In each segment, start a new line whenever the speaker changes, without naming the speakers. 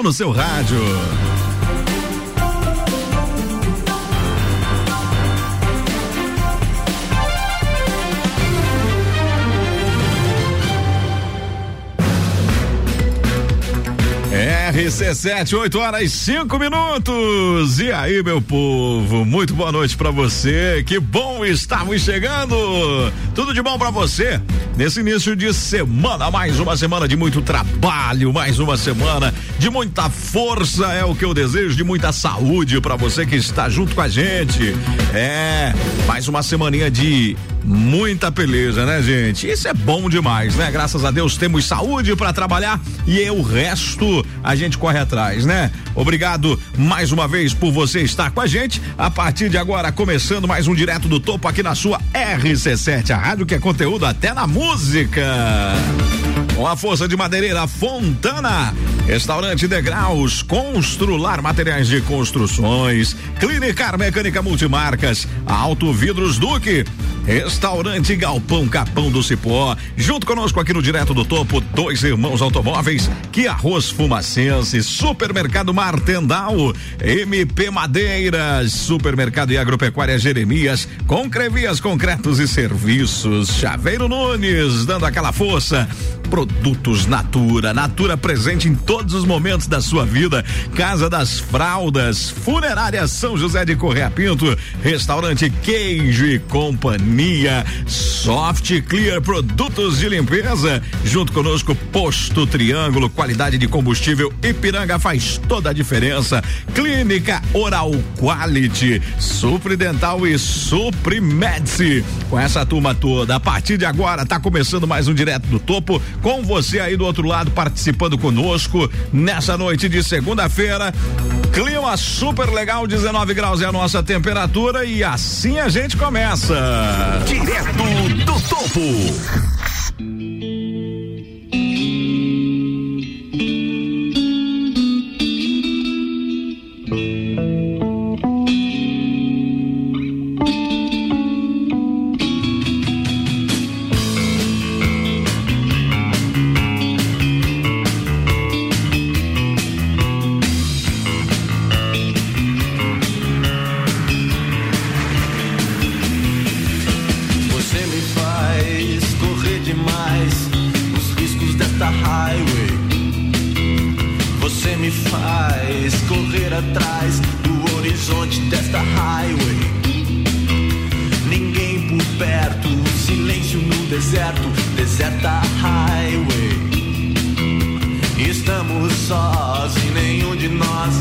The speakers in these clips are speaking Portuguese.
1 no seu rádio. RC7, 8 horas e 5 minutos. E aí, meu povo, muito boa noite para você. Que bom estarmos chegando. Tudo de bom para você nesse início de semana. Mais uma semana de muito trabalho, mais uma semana de muita força. É o que eu desejo, de muita saúde para você que está junto com a gente. É, mais uma semaninha de muita beleza, né, gente? Isso é bom demais, né? Graças a Deus temos saúde para trabalhar e o resto a gente corre atrás, né? Obrigado mais uma vez por você estar com a gente. A partir de agora, começando mais um direto do topo aqui na sua RC7, a rádio que é conteúdo até na música. Com a força de madeireira Fontana, restaurante Degraus, Constrular Materiais de Construções, Clinicar Mecânica Multimarcas, Auto Vidros Duque, Restaurante Galpão Capão do Cipó, junto conosco aqui no Direto do Topo, dois irmãos automóveis, que arroz fumacense, Supermercado Martendal, MP Madeiras, Supermercado e Agropecuária Jeremias, Concrevias Concretos e Serviços, Chaveiro Nunes, dando aquela força, Produtos Natura, Natura presente em todos os momentos da sua vida. Casa das Fraldas, Funerária São José de Correia Pinto, Restaurante Queijo e Companhia, Soft Clear Produtos de Limpeza. Junto conosco, Posto Triângulo, qualidade de combustível Ipiranga faz toda a diferença. Clínica Oral Quality, Supridental e Suprimedici. Com essa turma toda, a partir de agora, tá começando mais um Direto do Topo com você aí do outro lado participando conosco nessa noite de segunda-feira. Clima super legal, 19 graus é a nossa temperatura e assim a gente começa.
Direto do Topo. atrás do horizonte desta highway. Ninguém por perto, silêncio no deserto, deserta highway. Estamos sós e nenhum de nós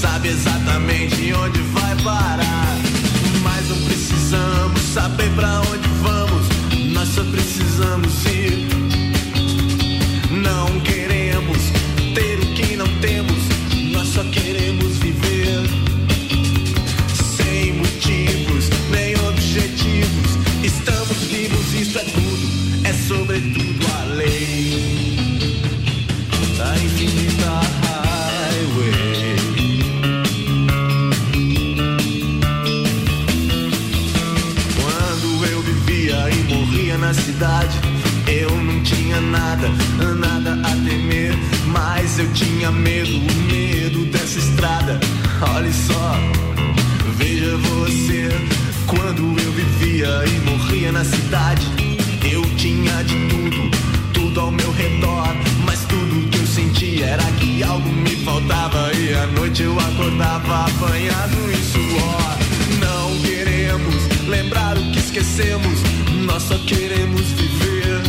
sabe exatamente onde vai parar. Mas não precisamos saber para onde vamos, nós só precisamos ir. Não queremos sobretudo a lei. A infinita highway. Quando eu vivia e morria na cidade, eu não tinha nada, nada a temer. Mas eu tinha medo, medo dessa estrada. Olhe só, veja você. Quando eu vivia e morria na cidade, eu tinha de tudo, tudo ao meu redor. Mas tudo que eu sentia era que algo me faltava. E à noite eu acordava apanhado em suor. Não queremos lembrar o que esquecemos. Nós só queremos viver.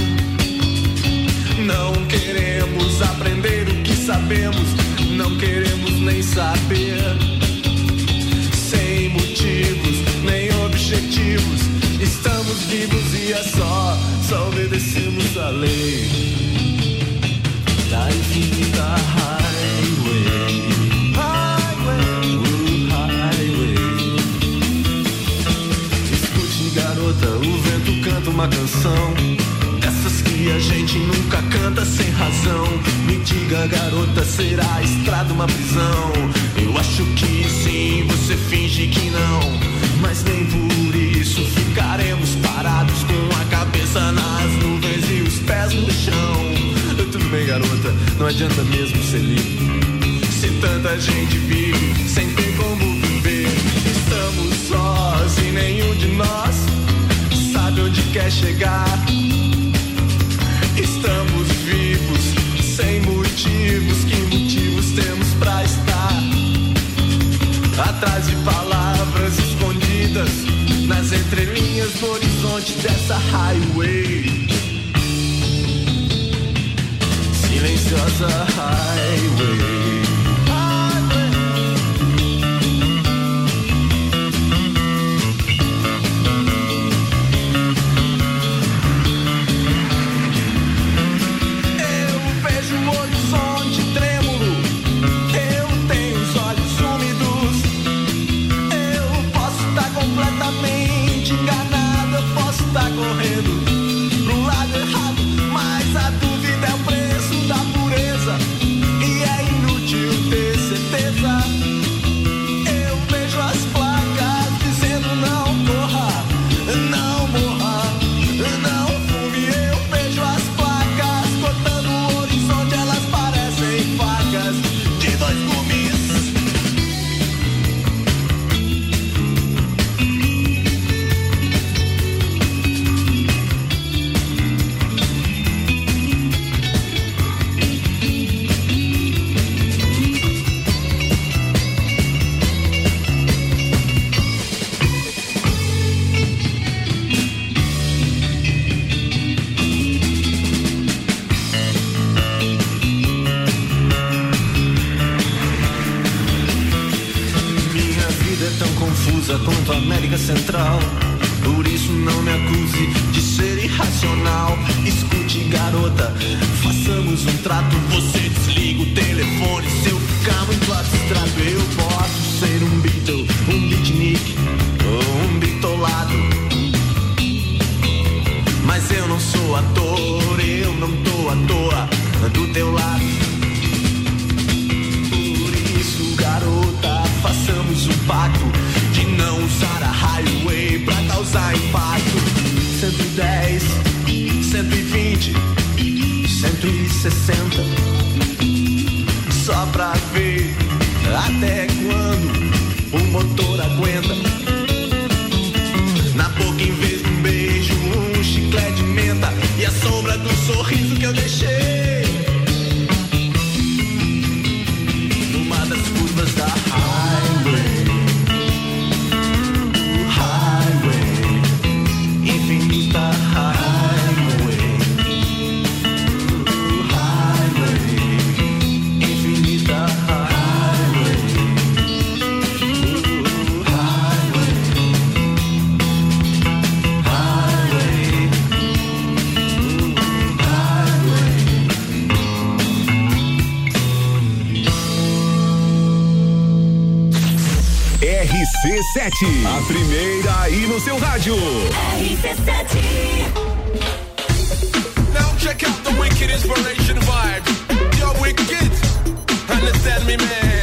Não queremos aprender o que sabemos. Não queremos nem saber. Sem motivos, nem objetivos Estamos vivos e é só, só obedecemos a lei da infinita highway. Highway, highway. Escute, garota, o vento canta uma canção. Essas que a gente nunca canta sem razão. Me diga, garota, será a estrada uma prisão? Eu acho que sim, você finge que não, mas nem por isso Ficaremos parados com a cabeça nas nuvens e os pés no chão. Tudo bem, garota, não adianta mesmo ser livre. Se tanta gente vive sem ter como viver, estamos sós e nenhum de nós sabe onde quer chegar. Estamos vivos sem motivos, que motivos temos para estar atrás de palavras? nas entrelinhas no horizonte dessa highway. Silenciosa highway. sai fácil. 110, 120, 160.
RC7, a primeira aí no seu rádio. RC7.
Now check out the wicked inspiration vibe. You're wicked, understand me, man.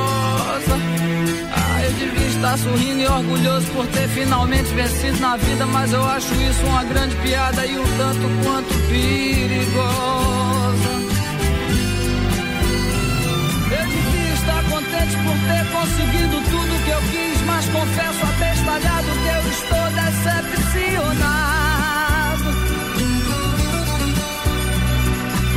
Estar sorrindo e orgulhoso por ter finalmente vencido na vida, mas eu acho isso uma grande piada e um tanto quanto perigosa. Eu devia estar contente por ter conseguido tudo que eu quis, mas confesso abestalhado que eu estou decepcionado.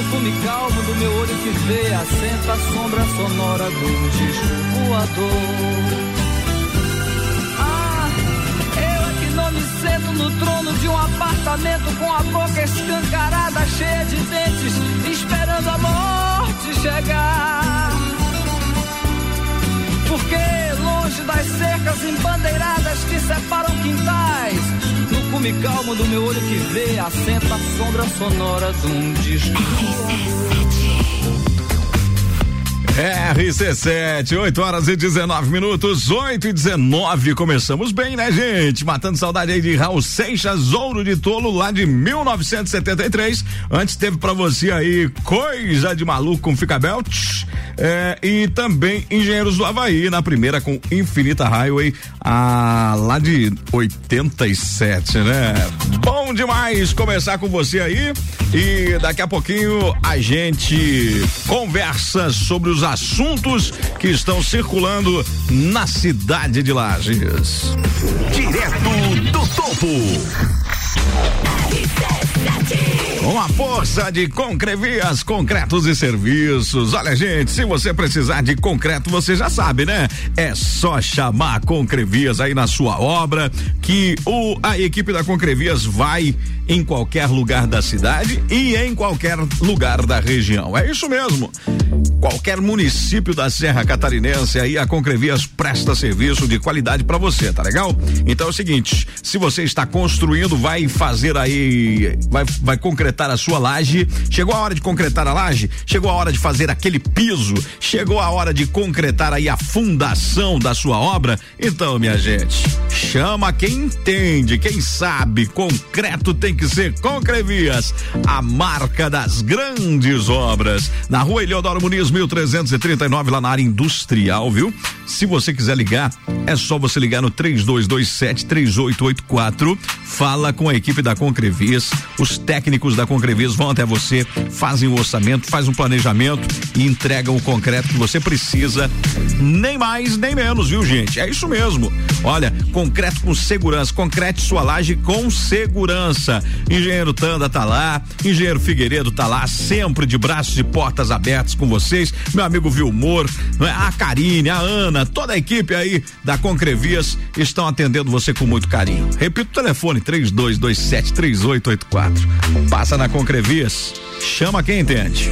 no cume calmo do meu olho que vê, assenta a sombra sonora do disco voador. Ah, eu é que não me sento no trono de um apartamento com a boca escancarada, cheia de dentes, esperando a morte chegar. Cume calmo do meu olho que vê, assenta a sombra sonora de um disco.
RC7, 8 horas e 19 minutos, 8 e 19. Começamos bem, né, gente? Matando saudade aí de Raul Seixas, Ouro de Tolo, lá de 1973. Antes teve para você aí Coisa de Maluco com Fica Belt. É, e também Engenheiros do Havaí, na primeira com Infinita Highway, a, lá de 87, né? Bom demais começar com você aí. E daqui a pouquinho a gente conversa sobre os assuntos que estão circulando na cidade de Lages.
Direto do topo.
Com a força de Concrevias, concretos e serviços. Olha, gente, se você precisar de concreto, você já sabe, né? É só chamar Concrevias aí na sua obra, que o, a equipe da Concrevias vai em qualquer lugar da cidade e em qualquer lugar da região. É isso mesmo. Qualquer município da Serra Catarinense aí a Concrevias presta serviço de qualidade para você, tá legal? Então é o seguinte, se você está construindo, vai fazer aí, vai, vai concretar a sua laje. Chegou a hora de concretar a laje? Chegou a hora de fazer aquele piso? Chegou a hora de concretar aí a fundação da sua obra? Então, minha gente, chama quem entende, quem sabe, concreto tem que que ser Concrevias, a marca das grandes obras. Na rua Eleodoro Muniz, 1339, lá na área industrial, viu? Se você quiser ligar, é só você ligar no 3227 3884. Fala com a equipe da Concrevias. Os técnicos da Concrevias vão até você, fazem o orçamento, faz um planejamento e entregam o concreto que você precisa. Nem mais, nem menos, viu, gente? É isso mesmo. Olha, concreto com segurança, concrete sua laje com segurança. Engenheiro Tanda tá lá, Engenheiro Figueiredo tá lá, sempre de braços e portas abertas com vocês. Meu amigo Vilmor, é? a Karine, a Ana, toda a equipe aí da Concrevias estão atendendo você com muito carinho. Repito o telefone: 3227 3884. Passa na Concrevias, chama quem entende.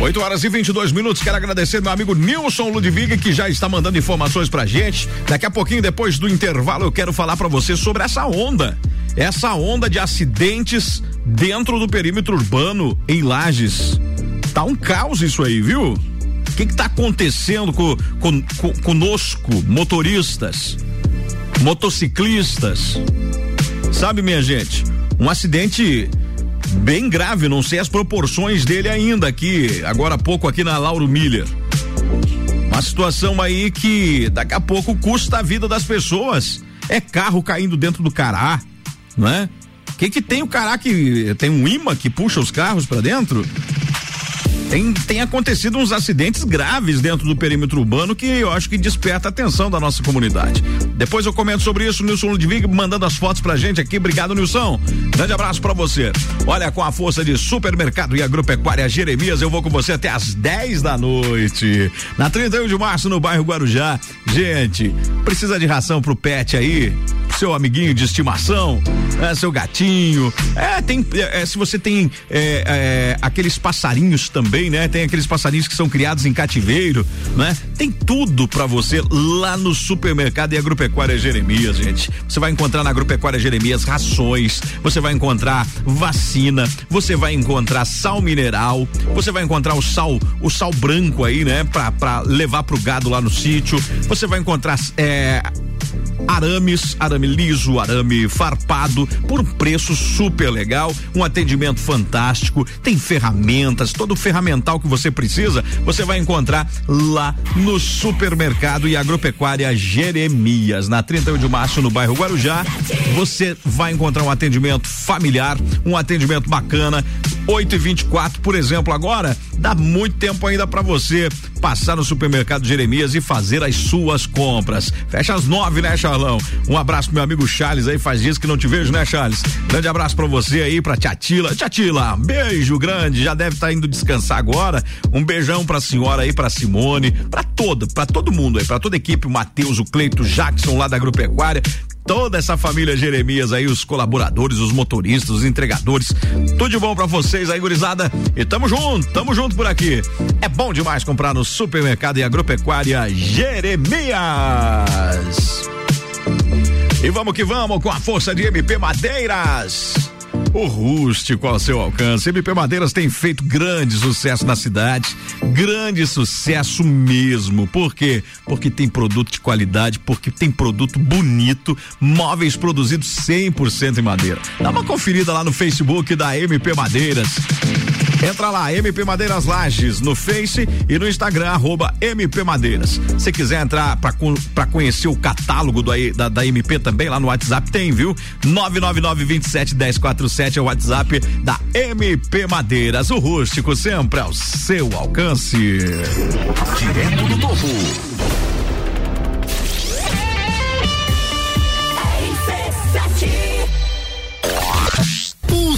8 horas e 22 minutos. Quero agradecer meu amigo Nilson Ludwig, que já está mandando informações pra gente. Daqui a pouquinho, depois do intervalo, eu quero falar para você sobre essa onda. Essa onda de acidentes dentro do perímetro urbano em Lages. Tá um caos isso aí, viu? O que, que tá acontecendo com, com, com, conosco, motoristas, motociclistas? Sabe, minha gente, um acidente bem grave, não sei as proporções dele ainda aqui, agora há pouco aqui na Lauro Miller. Uma situação aí que daqui a pouco custa a vida das pessoas. É carro caindo dentro do cará, é? O que que tem o cará que tem um imã que puxa os carros para dentro? Tem, tem acontecido uns acidentes graves dentro do perímetro urbano que eu acho que desperta a atenção da nossa comunidade. Depois eu comento sobre isso, Nilson Ludwig mandando as fotos pra gente aqui. Obrigado, Nilson. Grande abraço para você. Olha, com a força de supermercado e agropecuária Jeremias, eu vou com você até às 10 da noite. Na 31 de março, no bairro Guarujá. Gente, precisa de ração pro pet aí? Seu amiguinho de estimação, é, seu gatinho. É, tem. É, se você tem é, é, aqueles passarinhos também, né? Tem aqueles passarinhos que são criados em cativeiro, né? Tem tudo para você lá no supermercado e agropecuária Jeremias, gente. Você vai encontrar na agropecuária Jeremias rações, você vai encontrar vacina, você vai encontrar sal mineral, você vai encontrar o sal, o sal branco aí, né? Pra levar pro gado lá no sítio. Você vai encontrar é, arames, arame liso, arame farpado, por um preço super legal, um atendimento fantástico, tem ferramentas, todo o ferramental que você precisa, você vai encontrar lá no supermercado e agropecuária Jeremias, na 31 de março, no bairro Guarujá. Você vai encontrar um atendimento familiar, um atendimento bacana. 8 e 24 por exemplo, agora dá muito tempo ainda para você passar no supermercado Jeremias e fazer as suas compras. Fecha às nove, né, Charlão? Um abraço pro meu amigo Charles aí, faz dias que não te vejo, né, Charles? Grande abraço para você aí, pra Tiatila. Tiatila, beijo grande, já deve estar tá indo descansar agora. Um beijão pra senhora aí, pra Simone, pra toda, pra todo mundo aí, pra toda a equipe, o Matheus, o Cleito, o Jackson lá da Agropecuária toda essa família Jeremias aí, os colaboradores, os motoristas, os entregadores. Tudo de bom para vocês aí, gurizada. E tamo junto, tamo junto por aqui. É bom demais comprar no supermercado e agropecuária Jeremias. E vamos que vamos com a força de MP Madeiras. O rústico ao seu alcance. MP Madeiras tem feito grande sucesso na cidade, grande sucesso mesmo. Por quê? Porque tem produto de qualidade, porque tem produto bonito, móveis produzidos 100% em madeira. Dá uma conferida lá no Facebook da MP Madeiras. Entra lá, MP Madeiras Lages, no Face e no Instagram, arroba MP Madeiras. Se quiser entrar para conhecer o catálogo do, da, da MP também, lá no WhatsApp tem, viu? 999 27 1047 é o WhatsApp da MP Madeiras. O rústico sempre ao seu alcance.
Direto do topo.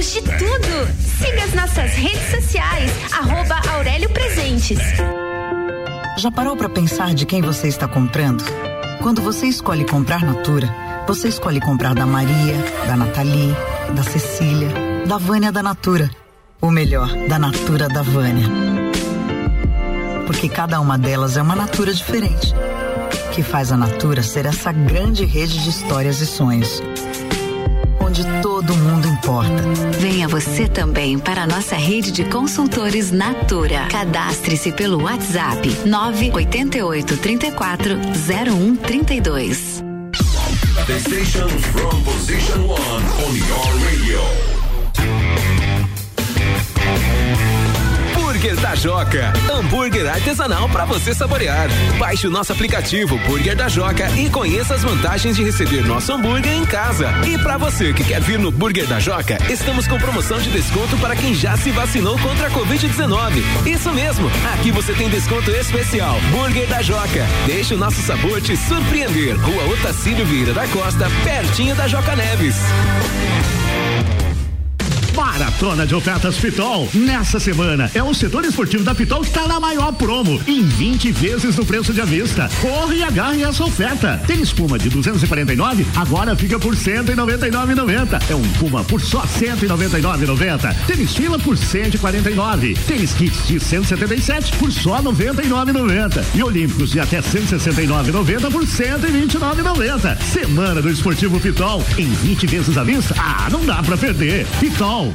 temos de tudo. Siga as nossas redes sociais, arroba Aurélio Presentes.
Já parou para pensar de quem você está comprando? Quando você escolhe comprar Natura, Você escolhe comprar da Maria, da Nathalie, da Cecília, da Vânia da Natura. O melhor, da Natura da Vânia. Porque cada uma delas é uma Natura diferente. Que faz a Natura ser essa grande rede de histórias e sonhos. Importa.
Venha você também para a nossa rede de consultores Natura. Cadastre-se pelo WhatsApp 988 34 0132.
The station from position one on your radio.
Burger da Joca. Hambúrguer artesanal para você saborear. Baixe o nosso aplicativo Burger da Joca e conheça as vantagens de receber nosso hambúrguer em casa. E para você que quer vir no Burger da Joca, estamos com promoção de desconto para quem já se vacinou contra a Covid-19. Isso mesmo, aqui você tem desconto especial. Burger da Joca. Deixe o nosso sabor te surpreender. Rua Otacílio Vieira da Costa, pertinho da Joca Neves.
Maratona de ofertas Pitol. Nessa semana é o setor esportivo da Pitol que está na maior promo. Em 20 vezes no preço de avista. Corre e agarre essa oferta. Tênis Puma de 249, agora fica por 199,90. É um Puma por só 199,90. Tênis Fila por 149. Tênis Kits de 177 por só 99,90. E Olímpicos de até 169,90 por 129,90. Semana do Esportivo Pitol. Em 20 vezes à vista. Ah, não dá pra perder. Pitol.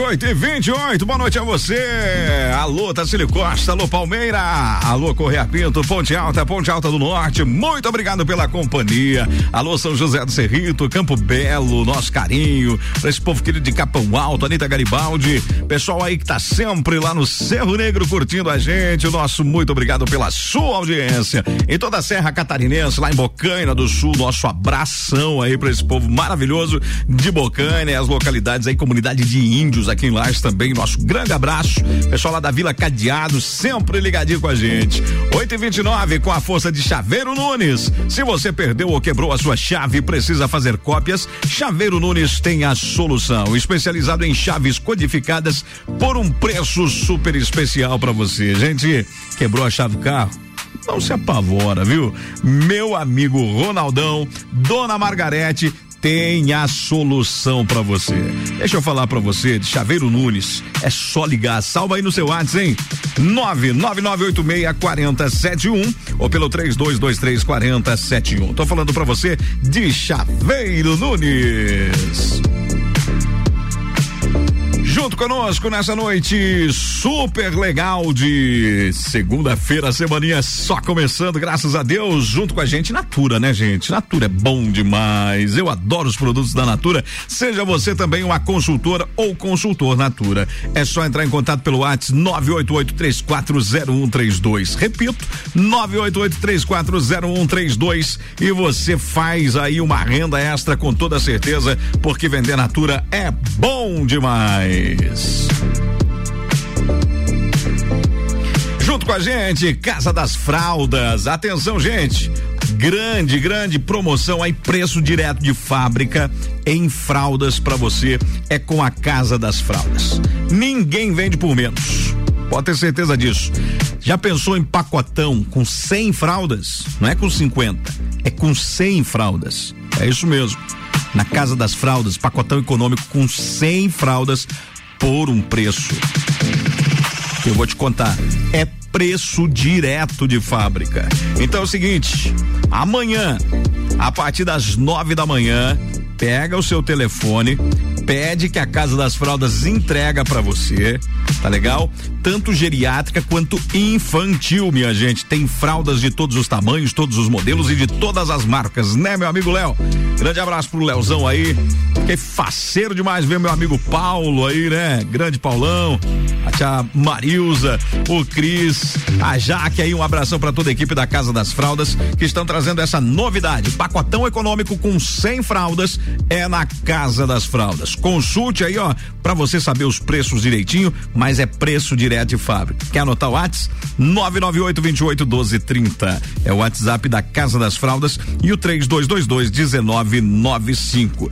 8 e 28, boa noite a você. Alô, Tacílio Costa, alô, Palmeira, alô, Correia Pinto, Ponte Alta, Ponte Alta do Norte, muito obrigado pela companhia. Alô, São José do Cerrito, Campo Belo, nosso carinho, pra esse povo querido de Capão Alto, Anitta Garibaldi, pessoal aí que tá sempre lá no Cerro Negro curtindo a gente, o nosso muito obrigado pela sua audiência. Em toda a Serra Catarinense, lá em Bocaina do Sul, nosso abração aí pra esse povo maravilhoso de Bocaina e as localidades aí, comunidade de índios aqui em Lages também, nosso grande abraço. Pessoal lá da Vila Cadeado, sempre ligadinho com a gente. 8 e 29 com a força de Chaveiro Nunes. Se você perdeu ou quebrou a sua chave e precisa fazer cópias, Chaveiro Nunes tem a solução. Especializado em chaves codificadas por um preço super especial para você. Gente, quebrou a chave do carro? Não se apavora, viu? Meu amigo Ronaldão, Dona Margarete, tem a solução para você. Deixa eu falar para você de Chaveiro Nunes. É só ligar. Salva aí no seu WhatsApp, hein? 999864071 ou pelo 32234071. Tô falando para você de Chaveiro Nunes. Junto conosco nessa noite super legal de segunda-feira, semaninha só começando, graças a Deus, junto com a gente Natura, né, gente? Natura é bom demais. Eu adoro os produtos da Natura. Seja você também uma consultora ou consultor Natura. É só entrar em contato pelo WhatsApp 988340132. Repito, 988340132 e você faz aí uma renda extra com toda certeza, porque vender Natura é bom demais. Junto com a gente, Casa das Fraldas. Atenção, gente. Grande, grande promoção aí, preço direto de fábrica em fraldas para você é com a Casa das Fraldas. Ninguém vende por menos. Pode ter certeza disso. Já pensou em pacotão com 100 fraldas? Não é com 50, é com 100 fraldas. É isso mesmo. Na Casa das Fraldas, pacotão econômico com 100 fraldas por um preço. Eu vou te contar. É preço direto de fábrica. Então é o seguinte: amanhã, a partir das nove da manhã, pega o seu telefone, pede que a Casa das Fraldas entrega para você, tá legal? Tanto geriátrica quanto infantil, minha gente. Tem fraldas de todos os tamanhos, todos os modelos e de todas as marcas, né, meu amigo Léo? Grande abraço pro Leozão aí, Fiquei faceiro demais ver meu amigo Paulo aí, né? Grande Paulão, a tia Marilza, o Cris, a Jaque aí, um abração para toda a equipe da Casa das Fraldas que estão trazendo essa novidade. Pacotão econômico com 100 fraldas é na Casa das Fraldas. Consulte aí, ó, para você saber os preços direitinho, mas é preço direto de fábrica. Quer anotar o WhatsApp? 998 28 12 30. É o WhatsApp da Casa das Fraldas e o 3222 1995.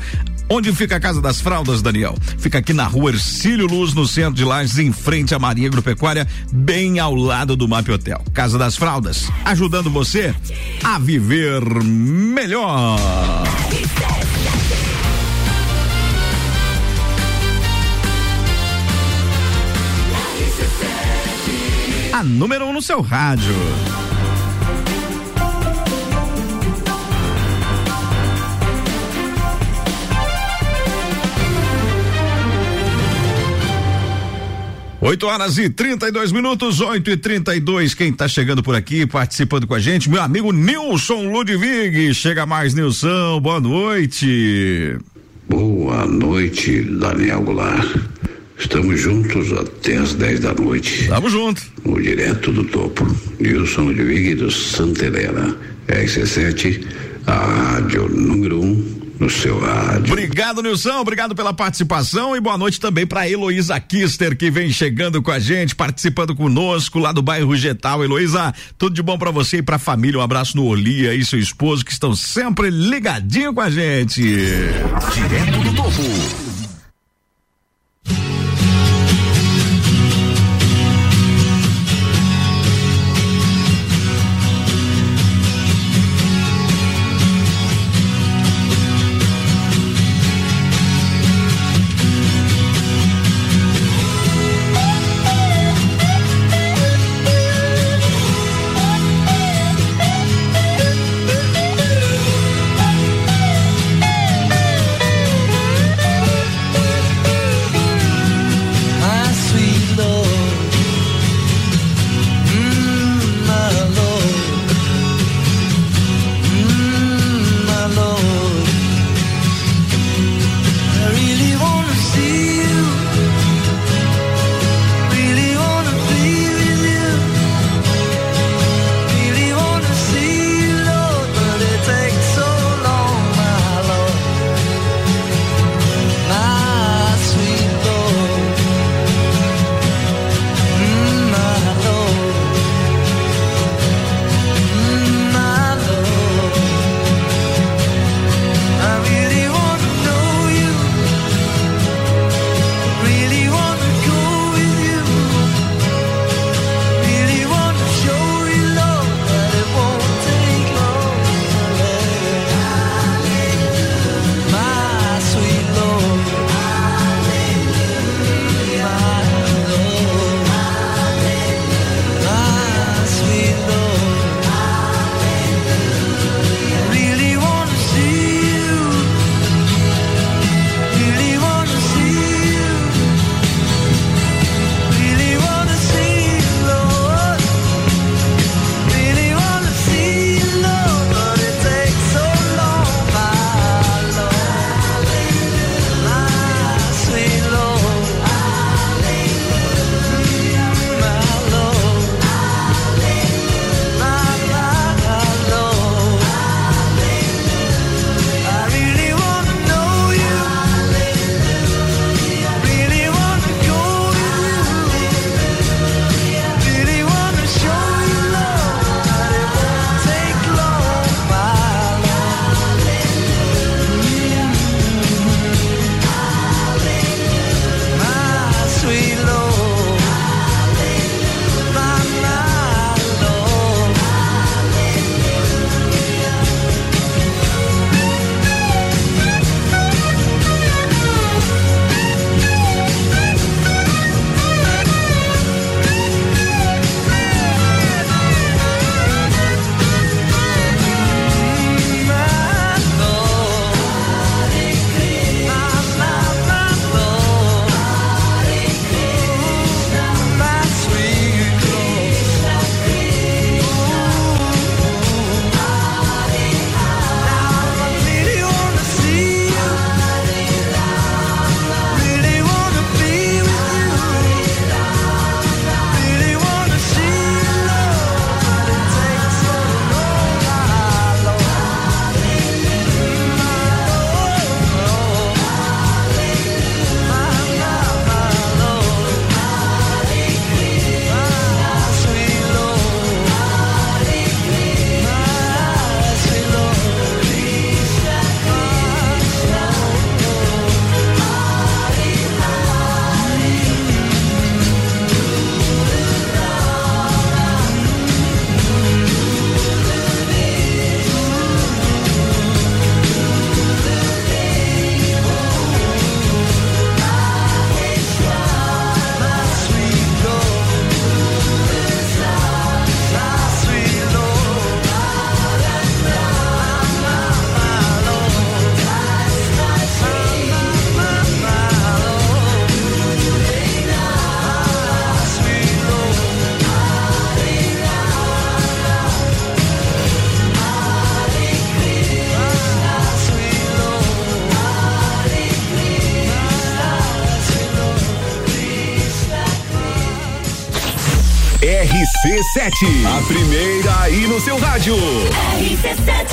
Onde fica a Casa das Fraldas, Daniel? Fica aqui na rua Ercílio Luz, no centro de Lages, em frente à Maria Agropecuária, bem ao lado do Map Hotel. Casa das Fraldas, ajudando você a viver melhor. Número um no seu rádio. Oito horas e 32 minutos, 8 e 32 Quem tá chegando por aqui, participando com a gente, meu amigo Nilson Ludwig. Chega mais, Nilson. Boa noite.
Boa noite, Daniel Goulart. Estamos juntos até as 10 da noite.
Estamos juntos.
O Direto do Topo. Nilson Ludwig do Santa Helena. RC7, a rádio número 1 um no seu rádio.
Obrigado, Nilson. Obrigado pela participação e boa noite também para Heloísa Kister, que vem chegando com a gente, participando conosco lá do bairro Getal. Heloísa, tudo de bom para você e pra família. Um abraço no Olia e seu esposo que estão sempre ligadinho com a gente.
Direto do Topo. RC7, a primeira aí no seu rádio.
RC7.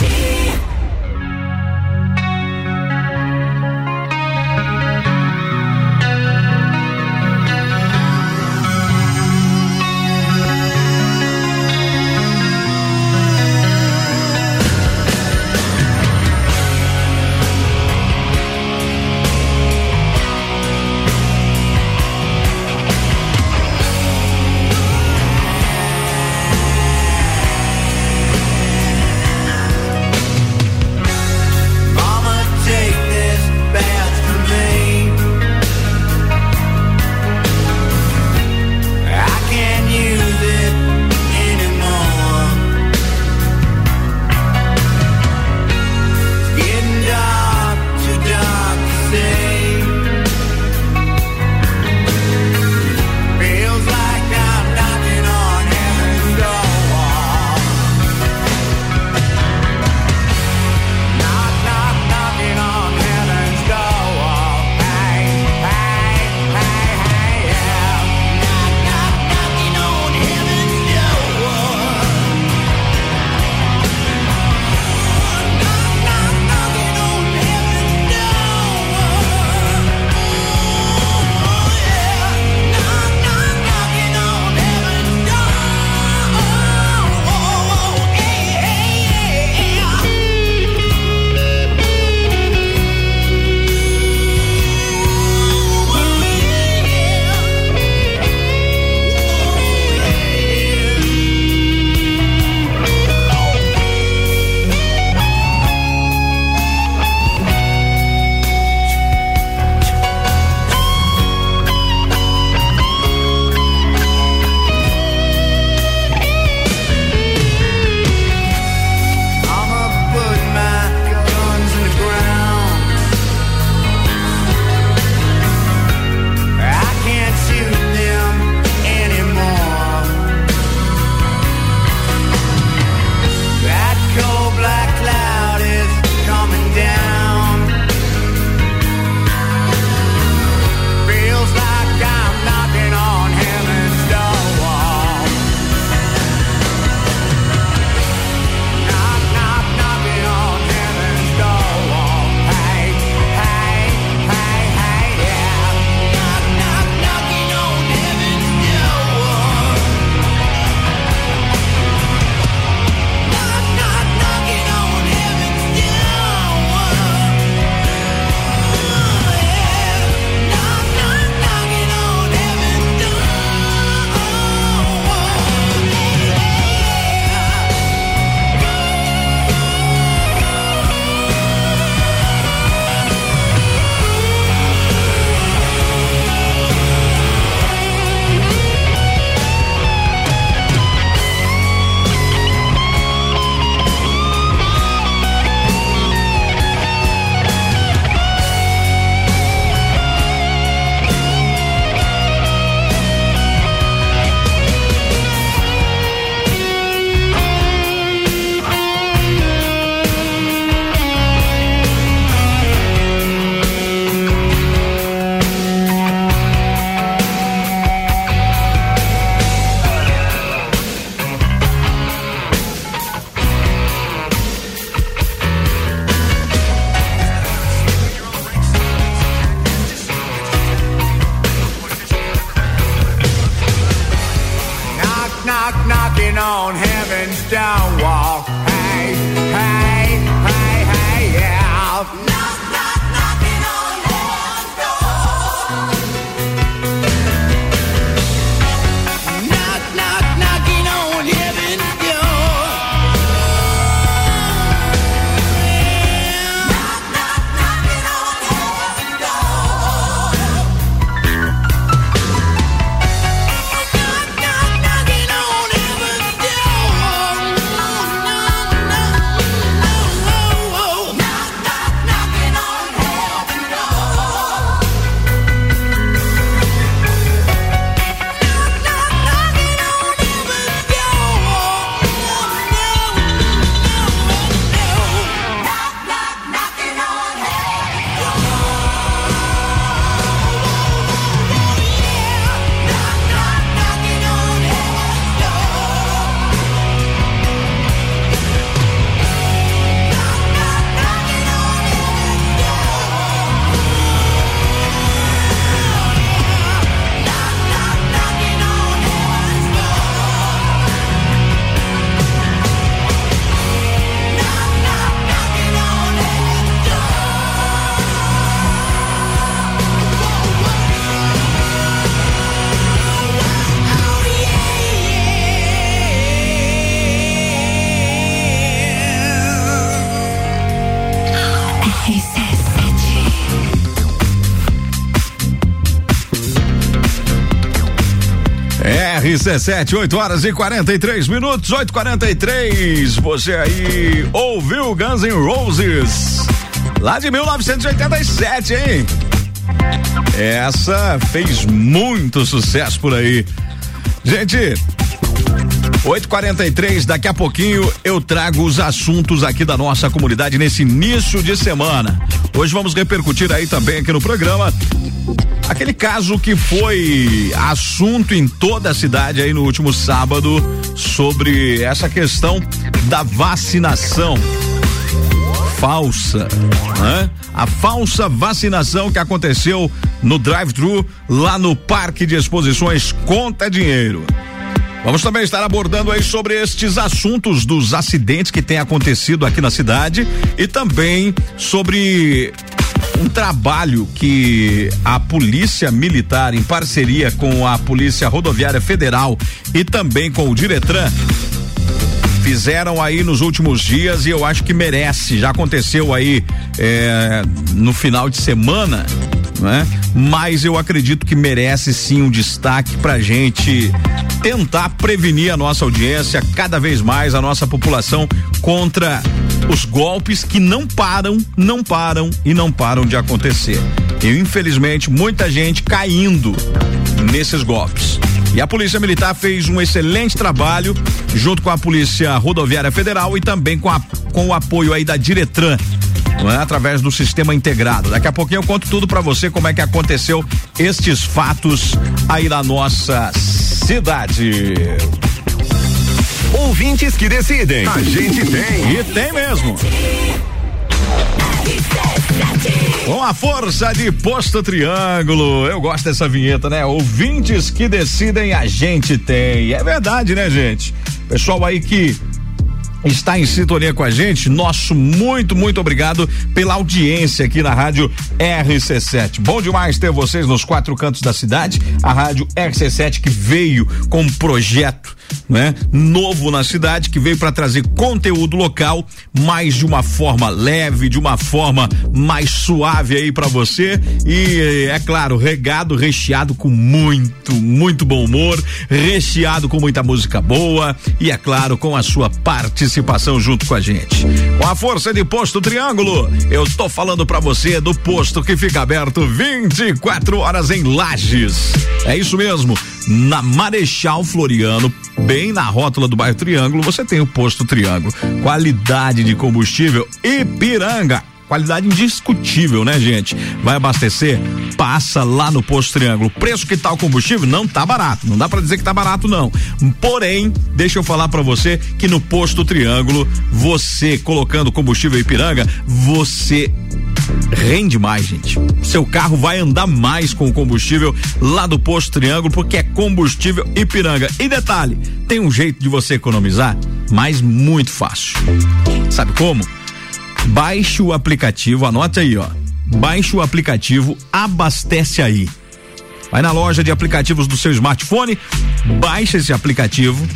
RC7, 8 horas e 43 minutos, 8h43. Você aí ouviu Guns N' Roses lá de 1987, hein? Essa fez muito sucesso por aí. Gente, 8:43 daqui a pouquinho eu trago os assuntos aqui da nossa comunidade nesse início de semana. Hoje vamos repercutir aí também aqui no programa aquele caso que foi assunto em toda a cidade aí no último sábado sobre essa questão da vacinação falsa, né? A falsa vacinação que aconteceu no drive-thru lá no Parque de Exposições Conta Dinheiro. Vamos também estar abordando aí sobre estes assuntos dos acidentes que têm acontecido aqui na cidade e também sobre um trabalho que a Polícia Militar, em parceria com a Polícia Rodoviária Federal e também com o Diretran, fizeram aí nos últimos dias e eu acho que merece. Já aconteceu aí é, no final de semana, né? Mas eu acredito que merece sim um destaque pra gente tentar prevenir a nossa audiência, cada vez mais a nossa população contra os golpes que não param, não param e não param de acontecer. E infelizmente muita gente caindo nesses golpes. E a Polícia Militar fez um excelente trabalho junto com a Polícia Rodoviária Federal e também com, a, com o apoio aí da Diretran. É? através do sistema integrado. Daqui a pouquinho eu conto tudo para você como é que aconteceu estes fatos aí na nossa cidade.
Ouvintes que decidem. A gente tem.
E tem mesmo. Com a força de Posto Triângulo. Eu gosto dessa vinheta, né? Ouvintes que decidem, a gente tem. É verdade, né, gente? Pessoal aí que está em sintonia com a gente. Nosso muito, muito obrigado pela audiência aqui na Rádio RC7. Bom demais ter vocês nos quatro cantos da cidade. A Rádio RC7 que veio com um projeto né? Novo na cidade que veio para trazer conteúdo local, mas de uma forma leve, de uma forma mais suave aí para você e é claro, regado, recheado com muito, muito bom humor, recheado com muita música boa e é claro, com a sua participação junto com a gente. Com a força de Posto Triângulo, eu tô falando para você do posto que fica aberto 24 horas em Lages. É isso mesmo, na Marechal Floriano, bem na rótula do bairro Triângulo, você tem o posto Triângulo. Qualidade de combustível Ipiranga. Qualidade indiscutível, né, gente? Vai abastecer? Passa lá no posto Triângulo. Preço que tá o combustível? Não tá barato. Não dá para dizer que tá barato, não. Porém, deixa eu falar para você que no posto Triângulo, você colocando combustível Ipiranga, você rende mais, gente. Seu carro vai andar mais com o combustível lá do posto Triângulo, porque é combustível Ipiranga. E detalhe, tem um jeito de você economizar, mas muito fácil. Sabe como? Baixe o aplicativo, anote aí, ó. Baixe o aplicativo Abastece aí. Vai na loja de aplicativos do seu smartphone, baixa esse aplicativo.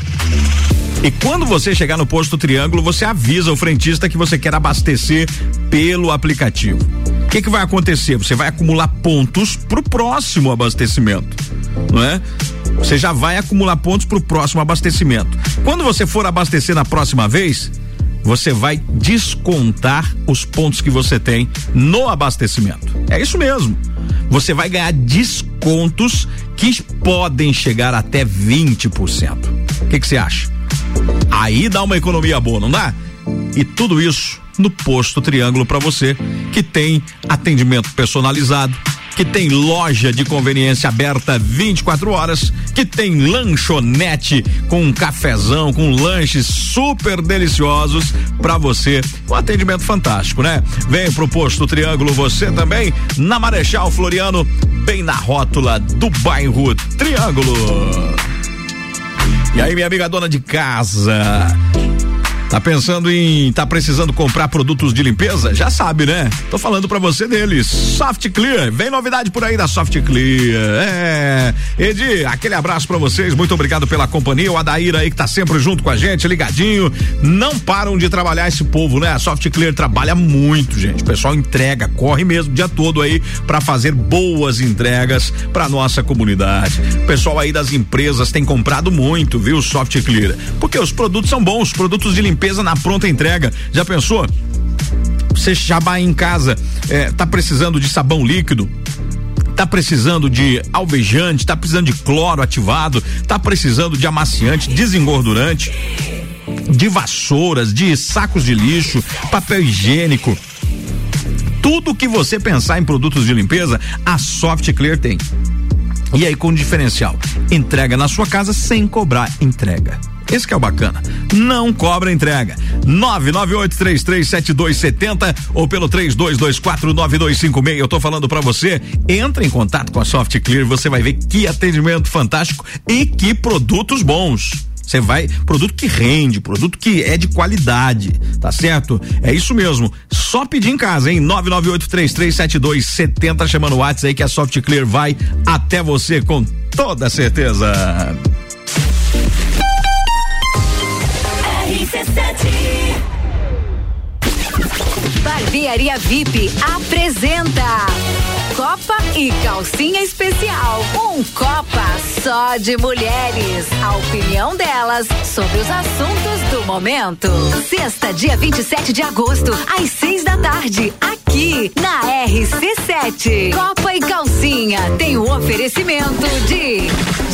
E quando você chegar no posto Triângulo, você avisa o frentista que você quer abastecer pelo aplicativo. O que, que vai acontecer? Você vai acumular pontos para o próximo abastecimento, não é? Você já vai acumular pontos para o próximo abastecimento. Quando você for abastecer na próxima vez, você vai descontar os pontos que você tem no abastecimento. É isso mesmo. Você vai ganhar descontos que podem chegar até 20%. O que você acha? Aí dá uma economia boa, não dá? E tudo isso no posto Triângulo para você, que tem atendimento personalizado que tem loja de conveniência aberta 24 horas, que tem lanchonete com um cafezão, com lanches super deliciosos para você. Um atendimento fantástico, né? Vem pro posto Triângulo você também na Marechal Floriano, bem na rótula do bairro Triângulo. E aí, minha amiga dona de casa, Tá pensando em tá precisando comprar produtos de limpeza? Já sabe, né? Tô falando para você deles. Soft Clear, vem novidade por aí da Soft Clear. É. Edi, aquele abraço para vocês. Muito obrigado pela companhia. O Adair aí que tá sempre junto com a gente, ligadinho. Não param de trabalhar esse povo, né? A Soft Clear trabalha muito, gente. O pessoal entrega, corre mesmo o dia todo aí para fazer boas entregas para nossa comunidade. O pessoal aí das empresas tem comprado muito, viu? Soft Clear. Porque os produtos são bons, produtos de limpeza na pronta entrega. Já pensou? Você já vai em casa, é, tá precisando de sabão líquido, tá precisando de alvejante, tá precisando de cloro ativado, tá precisando de amaciante, desengordurante, de vassouras, de sacos de lixo, papel higiênico. Tudo que você pensar em produtos de limpeza, a Soft Clear tem. E aí com diferencial, entrega na sua casa sem cobrar entrega. Esse que é o bacana. Não cobra entrega. 998337270 ou pelo 32249256. Eu tô falando para você, entra em contato com a Soft Clear, você vai ver que atendimento fantástico e que produtos bons. Você vai, produto que rende, produto que é de qualidade, tá certo? É isso mesmo. Só pedir em casa, hein? 998337270 chamando o WhatsApp aí que a Soft Clear vai até você com toda certeza.
Barbearia VIP apresenta Copa e Calcinha Especial. Um Copa só de mulheres. A opinião delas sobre os assuntos do momento. Sexta, dia 27 de agosto, às seis da tarde, aqui na RC7. Copa e Calcinha tem o um oferecimento de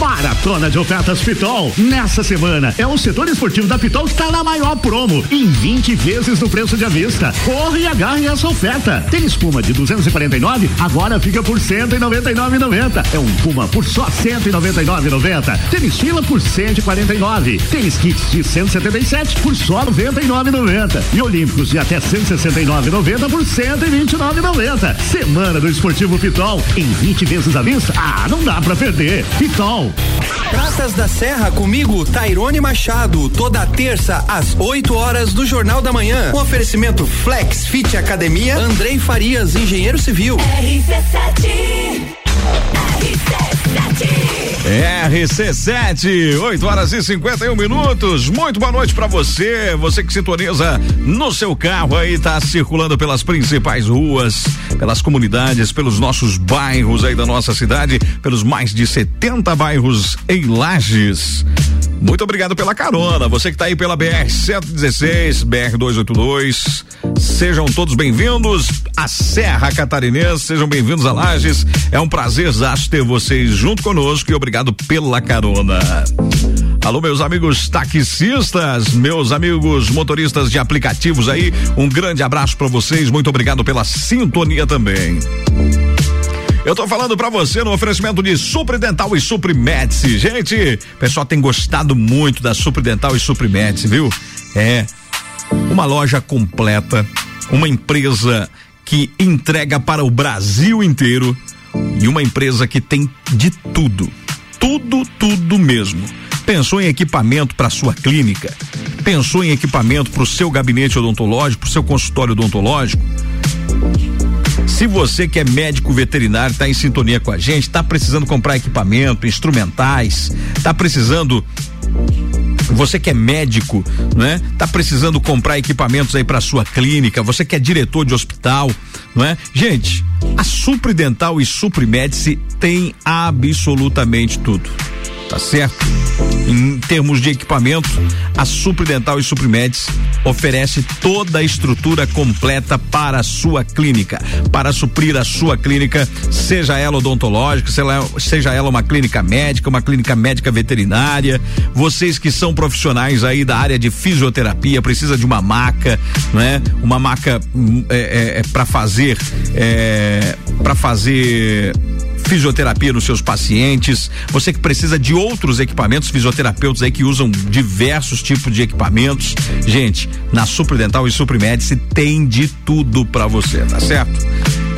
Maratona de ofertas Pitol. Nessa semana é o setor esportivo da Pitol que está na maior promo. Em 20 vezes no preço de avista. Corre e agarre essa oferta. Tem espuma de 249, agora fica por 199,90. É um Puma por só 199,90. Tênis fila por 149. Tênis kits de 177 por só 99,90. E Olímpicos de até 169,90 por 129,90. Semana do Esportivo Pitol. Em 20 vezes à vista. Ah, não dá pra perder. Pitol.
Praças da Serra comigo, Tairone Machado, toda terça às 8 horas do Jornal da Manhã. Um oferecimento Flex Fit Academia, Andrei Farias, engenheiro civil.
RC7 RC7, 8 horas e 51 minutos. Muito boa noite para você. Você que sintoniza no seu carro aí, tá circulando pelas principais ruas, pelas comunidades, pelos nossos bairros aí da nossa cidade, pelos mais de 70 bairros em Lages. Muito obrigado pela carona. Você que está aí pela BR 116, BR 282. Sejam todos bem-vindos à Serra Catarinense, sejam bem-vindos a Lages. É um prazer ter vocês junto conosco e obrigado pela carona. Alô, meus amigos taxistas, meus amigos motoristas de aplicativos aí, um grande abraço para vocês. Muito obrigado pela sintonia também. Eu tô falando para você no oferecimento de Supridental e Suprimédice. Gente, o pessoal tem gostado muito da Supridental e Suprimédice, viu? É uma loja completa, uma empresa que entrega para o Brasil inteiro e uma empresa que tem de tudo. Tudo, tudo mesmo. Pensou em equipamento para sua clínica? Pensou em equipamento para o seu gabinete odontológico, para o seu consultório odontológico? Se você que é médico veterinário está em sintonia com a gente, está precisando comprar equipamento, instrumentais, está precisando Você que é médico, né? Tá precisando comprar equipamentos aí para sua clínica, você que é diretor de hospital, não é? Gente, a Supridental e Suprimedice tem absolutamente tudo tá certo? Em termos de equipamento, a Supridental e Suprimedes oferece toda a estrutura completa para a sua clínica, para suprir a sua clínica, seja ela odontológica, seja ela uma clínica médica, uma clínica médica veterinária. Vocês que são profissionais aí da área de fisioterapia, precisa de uma maca, né? Uma maca hum, é, é, é para fazer, é, para fazer fisioterapia nos seus pacientes, você que precisa de outros equipamentos, fisioterapeutas aí que usam diversos tipos de equipamentos. Gente, na Supridental e Suprimedice tem de tudo para você, tá certo?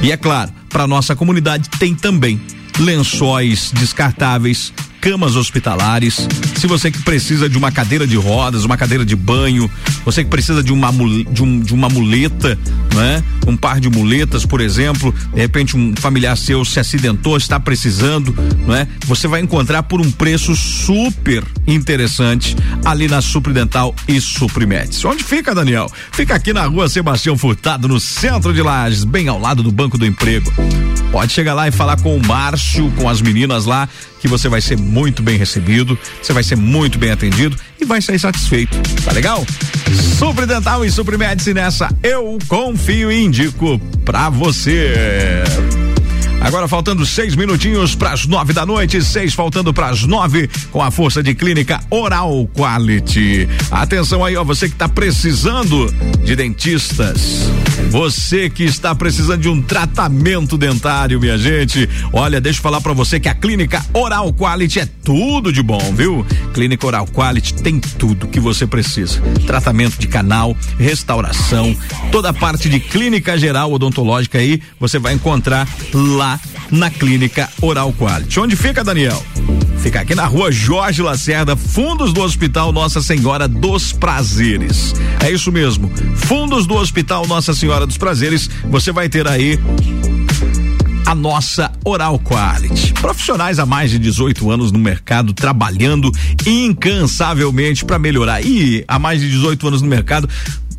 E é claro, para nossa comunidade tem também lençóis descartáveis, camas hospitalares. Se você que precisa de uma cadeira de rodas, uma cadeira de banho, você que precisa de uma de, um, de uma muleta, né? Um par de muletas, por exemplo, de repente um familiar seu se acidentou, está precisando, não é? Você vai encontrar por um preço super interessante ali na Supridental e Suprimedes. Onde fica, Daniel? Fica aqui na rua Sebastião Furtado, no centro de Lages, bem ao lado do Banco do Emprego. Pode chegar lá e falar com o Márcio, com as meninas lá, que você vai ser muito bem recebido, você vai ser muito bem atendido e vai sair satisfeito. Tá legal? Supridental e Suprimedice nessa eu confio e indico pra você. Agora faltando seis minutinhos para as nove da noite, seis faltando para as nove, com a força de clínica Oral Quality. Atenção aí, ó, você que está precisando de dentistas, você que está precisando de um tratamento dentário, minha gente. Olha, deixa eu falar para você que a clínica Oral Quality é tudo de bom, viu? Clínica Oral Quality tem tudo que você precisa: tratamento de canal, restauração, toda a parte de clínica geral odontológica aí, você vai encontrar lá na Clínica Oral Quality. Onde fica, Daniel? Fica aqui na rua Jorge Lacerda, fundos do Hospital Nossa Senhora dos Prazeres. É isso mesmo. Fundos do Hospital Nossa Senhora dos Prazeres, você vai ter aí a nossa Oral Quality. Profissionais há mais de 18 anos no mercado, trabalhando incansavelmente para melhorar. E há mais de 18 anos no mercado,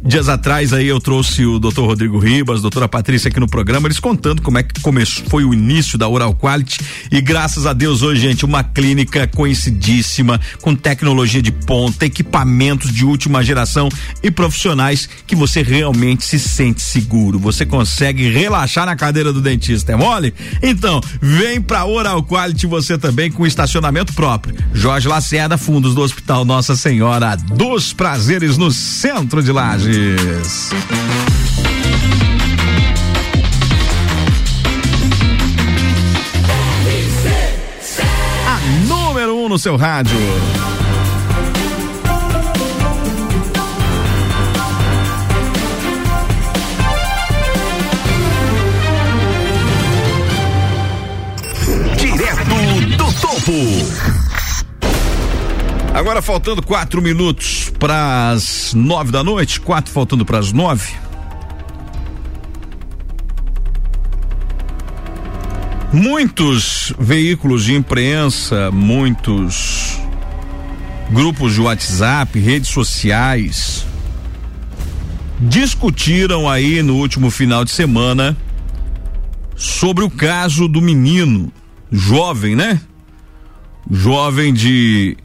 Dias atrás aí eu trouxe o Dr. Rodrigo Ribas, doutora Patrícia aqui no programa, eles contando como é que começou, foi o início da Oral Quality e graças a Deus hoje, gente, uma clínica conhecidíssima, com tecnologia de ponta, equipamentos de última geração e profissionais que você realmente se sente seguro. Você consegue relaxar na cadeira do dentista, é mole? Então, vem pra Oral Quality você também com estacionamento próprio. Jorge Lacerda, fundos do Hospital Nossa Senhora dos Prazeres no centro de Lages. A número um no seu rádio.
Direto do topo.
Agora faltando quatro minutos para as nove da noite, quatro faltando para as nove. Muitos veículos de imprensa, muitos grupos de WhatsApp, redes sociais, discutiram aí no último final de semana sobre o caso do menino, jovem, né? Jovem de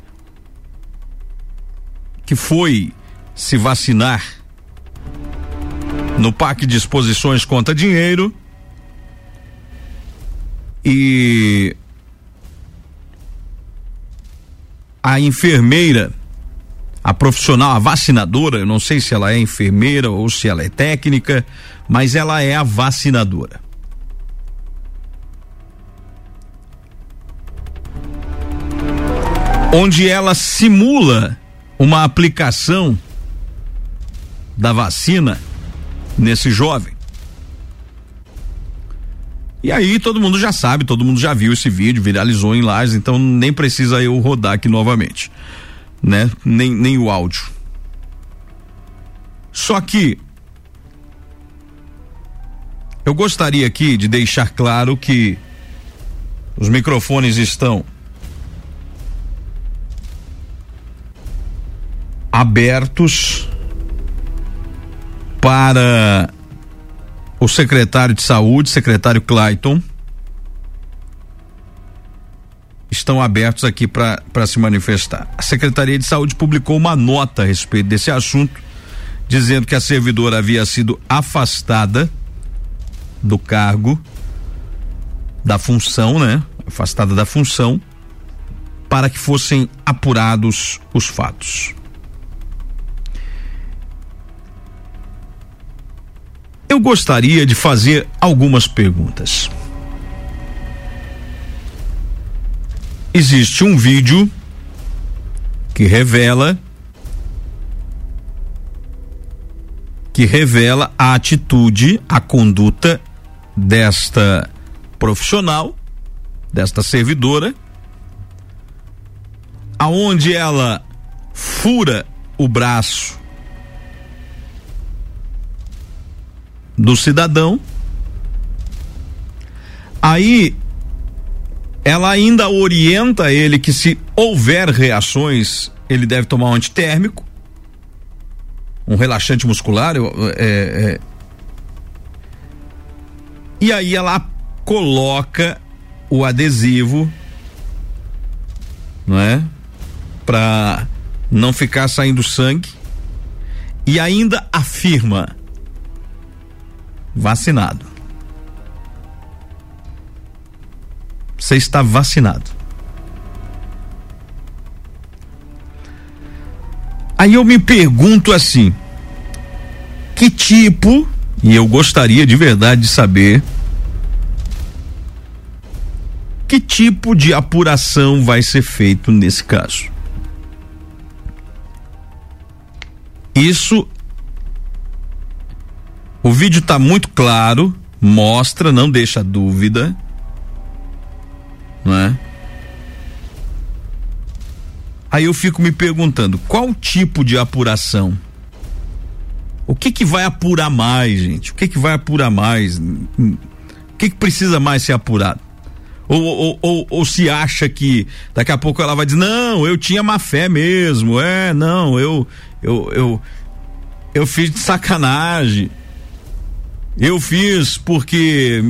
que foi se vacinar no Parque de Exposições Conta Dinheiro e a enfermeira, a profissional, a vacinadora, eu não sei se ela é enfermeira ou se ela é técnica, mas ela é a vacinadora. Onde ela simula uma aplicação da vacina nesse jovem. E aí todo mundo já sabe, todo mundo já viu esse vídeo, viralizou em lives, então nem precisa eu rodar aqui novamente, né? Nem, nem o áudio. Só que eu gostaria aqui de deixar claro que os microfones estão abertos para o secretário de saúde, secretário Clayton, estão abertos aqui para se manifestar. A Secretaria de Saúde publicou uma nota a respeito desse assunto, dizendo que a servidora havia sido afastada do cargo, da função, né? Afastada da função, para que fossem apurados os fatos. Eu gostaria de fazer algumas perguntas. Existe um vídeo que revela que revela a atitude, a conduta desta profissional, desta servidora, aonde ela fura o braço do cidadão. Aí ela ainda orienta ele que se houver reações, ele deve tomar um antitérmico, um relaxante muscular, é, é, e aí ela coloca o adesivo, não é? Para não ficar saindo sangue e ainda afirma vacinado. Você está vacinado. Aí eu me pergunto assim: que tipo, e eu gostaria de verdade de saber, que tipo de apuração vai ser feito nesse caso? Isso o vídeo está muito claro, mostra, não deixa dúvida, não é? Aí eu fico me perguntando, qual tipo de apuração? O que que vai apurar mais, gente? O que que vai apurar mais? O que que precisa mais ser apurado? Ou, ou, ou, ou, se acha que daqui a pouco ela vai dizer, não, eu tinha má fé mesmo, é, não, eu, eu, eu, eu fiz de sacanagem. Eu fiz porque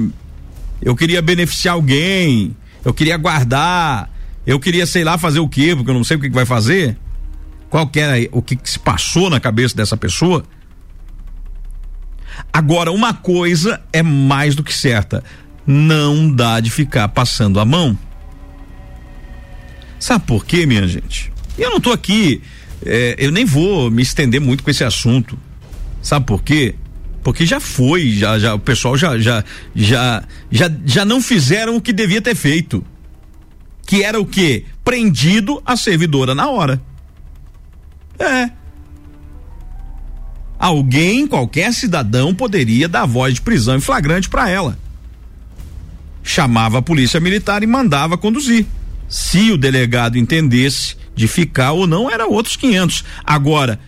eu queria beneficiar alguém, eu queria guardar, eu queria, sei lá, fazer o quê, porque eu não sei o que, que vai fazer. Qual que era o que, que se passou na cabeça dessa pessoa? Agora, uma coisa é mais do que certa: não dá de ficar passando a mão. Sabe por quê, minha gente? Eu não tô aqui, é, eu nem vou me estender muito com esse assunto. Sabe por quê? Porque já foi, já, já o pessoal já, já, já, já, já não fizeram o que devia ter feito. Que era o quê? Prendido a servidora na hora. É. Alguém, qualquer cidadão, poderia dar voz de prisão em flagrante para ela. Chamava a polícia militar e mandava conduzir. Se o delegado entendesse de ficar ou não, era outros 500. Agora,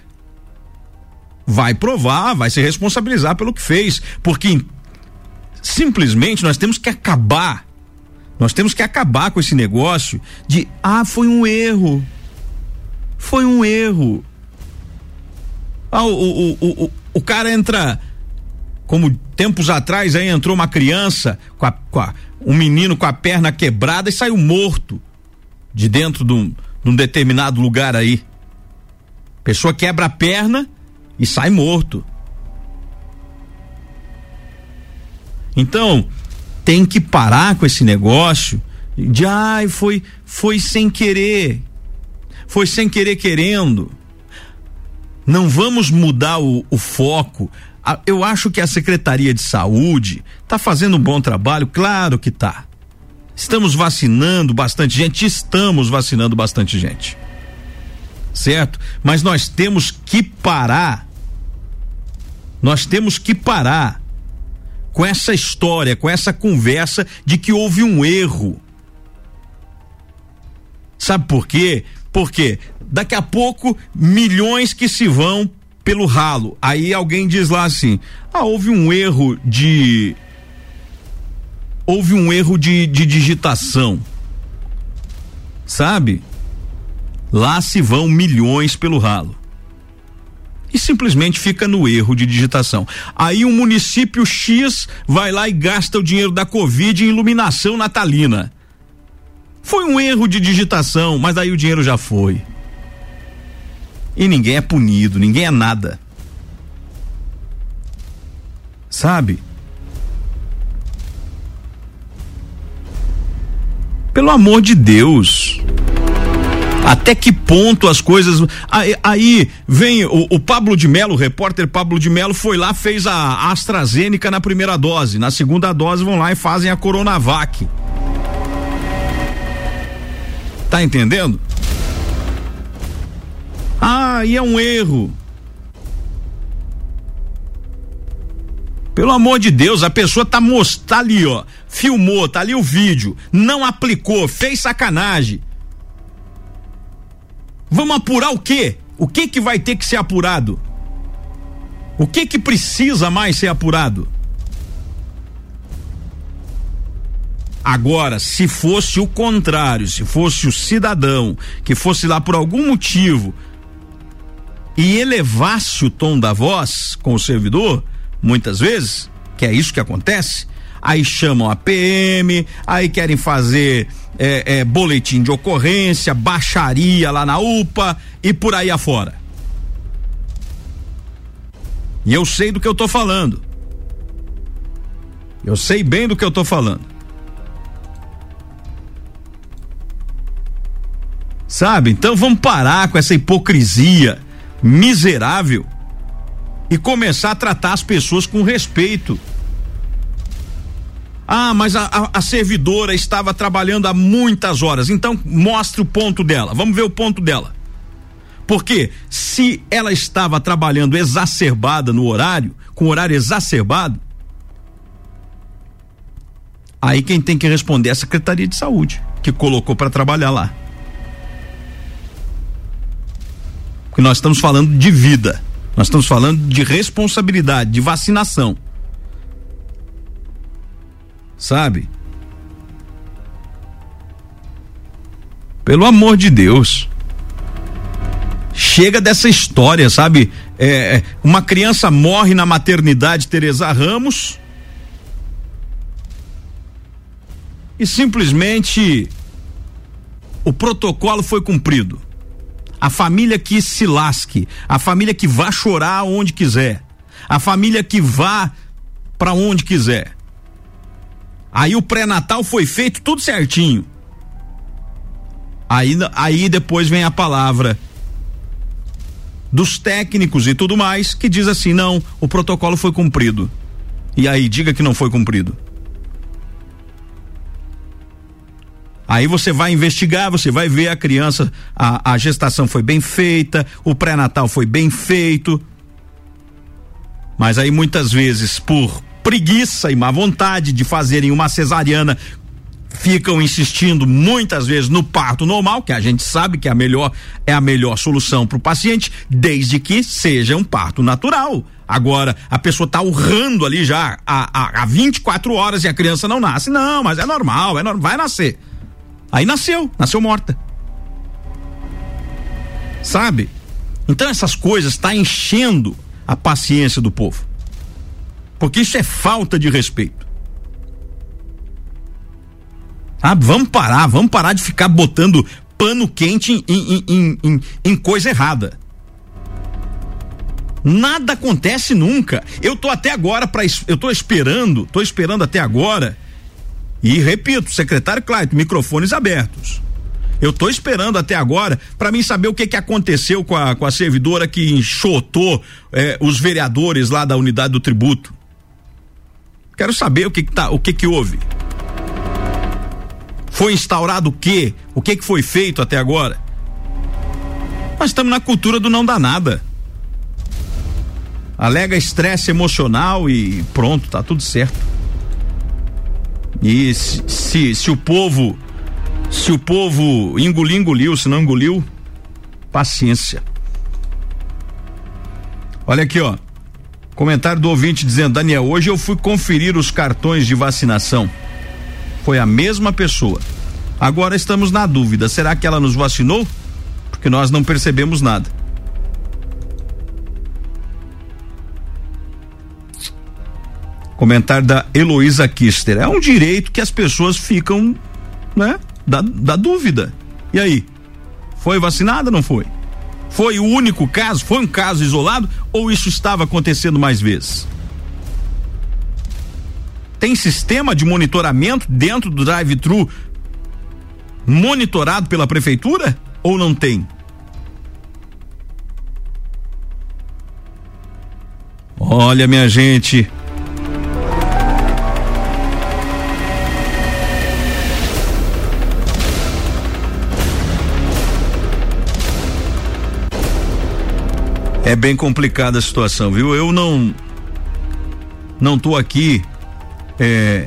vai provar, vai se responsabilizar pelo que fez, porque simplesmente nós temos que acabar, nós temos que acabar com esse negócio de ah, foi um erro, foi um erro. Ah, o, o, o, o, o cara entra como tempos atrás aí entrou uma criança com, a, com a, um menino com a perna quebrada e saiu morto de dentro de um, de um determinado lugar aí. Pessoa quebra a perna e sai morto. Então, tem que parar com esse negócio de ai, foi foi sem querer. Foi sem querer querendo. Não vamos mudar o, o foco. Eu acho que a Secretaria de Saúde está fazendo um bom trabalho, claro que tá. Estamos vacinando bastante gente, estamos vacinando bastante gente. Certo? Mas nós temos que parar nós temos que parar com essa história, com essa conversa de que houve um erro. Sabe por quê? Porque daqui a pouco milhões que se vão pelo ralo. Aí alguém diz lá assim: ah, houve um erro de. Houve um erro de, de digitação. Sabe? Lá se vão milhões pelo ralo. E simplesmente fica no erro de digitação. Aí um município X vai lá e gasta o dinheiro da Covid em iluminação natalina. Foi um erro de digitação, mas aí o dinheiro já foi. E ninguém é punido, ninguém é nada. Sabe? Pelo amor de Deus. Até que ponto as coisas. Aí, aí vem o, o, Pablo de Melo, o repórter Pablo de Melo, foi lá, fez a AstraZeneca na primeira dose. Na segunda dose vão lá e fazem a Coronavac. Tá entendendo? Ah, e é um erro. Pelo amor de Deus, a pessoa tá, tá ali, ó. Filmou, tá ali o vídeo. Não aplicou, fez sacanagem. Vamos apurar o quê? O que que vai ter que ser apurado? O que que precisa mais ser apurado? Agora, se fosse o contrário, se fosse o cidadão que fosse lá por algum motivo e elevasse o tom da voz com o servidor, muitas vezes, que é isso que acontece, aí chamam a PM, aí querem fazer é, é, boletim de ocorrência, baixaria lá na UPA e por aí afora. E eu sei do que eu tô falando. Eu sei bem do que eu tô falando. Sabe? Então vamos parar com essa hipocrisia miserável e começar a tratar as pessoas com respeito. Ah, mas a, a, a, servidora estava trabalhando há muitas horas. Então mostre o ponto dela. Vamos ver o ponto dela. Porque se ela estava trabalhando exacerbada no horário, com horário exacerbado, aí quem tem que responder é a Secretaria de Saúde, que colocou para trabalhar lá. Porque nós estamos falando de vida. Nós estamos falando de responsabilidade, de vacinação. Sabe? Pelo amor de Deus. Chega dessa história, sabe? É, é uma criança morre na maternidade Teresa Ramos. E simplesmente o protocolo foi cumprido. A família que se lasque, a família que vá chorar onde quiser, a família que vá para onde quiser. Aí o pré-natal foi feito tudo certinho. Aí, aí depois vem a palavra dos técnicos e tudo mais que diz assim: não, o protocolo foi cumprido. E aí, diga que não foi cumprido. Aí você vai investigar, você vai ver a criança, a, a gestação foi bem feita, o pré-natal foi bem feito. Mas aí muitas vezes, por preguiça e má vontade de fazerem uma cesariana, ficam insistindo muitas vezes no parto normal, que a gente sabe que é a melhor é a melhor solução para o paciente, desde que seja um parto natural. Agora, a pessoa está urrando ali já há, há, há 24 horas e a criança não nasce. Não, mas é normal, é normal, vai nascer. Aí nasceu, nasceu morta. Sabe? Então essas coisas está enchendo a paciência do povo. Porque isso é falta de respeito. Sabe? Vamos parar, vamos parar de ficar botando pano quente em, em, em, em, coisa errada. Nada acontece nunca. Eu tô até agora para eu tô esperando, tô esperando até agora e repito, secretário Clayton, microfones abertos. Eu estou esperando até agora para mim saber o que que aconteceu com a, com a servidora que enxotou eh, os vereadores lá da unidade do tributo. Quero saber o que que tá, o que que houve. Foi instaurado o quê? O que que foi feito até agora? Nós estamos na cultura do não dar nada. Alega estresse emocional e pronto, tá tudo certo. E se, se, se o povo, se o povo engolir, engoliu, se não engoliu, paciência. Olha aqui, ó. Comentário do ouvinte dizendo: Daniel, hoje eu fui conferir os cartões de vacinação. Foi a mesma pessoa. Agora estamos na dúvida: será que ela nos vacinou? Porque nós não percebemos nada. Comentário da Heloísa Kister. É um direito que as pessoas ficam, né? Da, da dúvida. E aí? Foi vacinada ou não foi? Foi o único caso? Foi um caso isolado? Ou isso estava acontecendo mais vezes? Tem sistema de monitoramento dentro do drive-thru monitorado pela prefeitura? Ou não tem? Olha, minha gente. É bem complicada a situação, viu? Eu não não tô aqui é,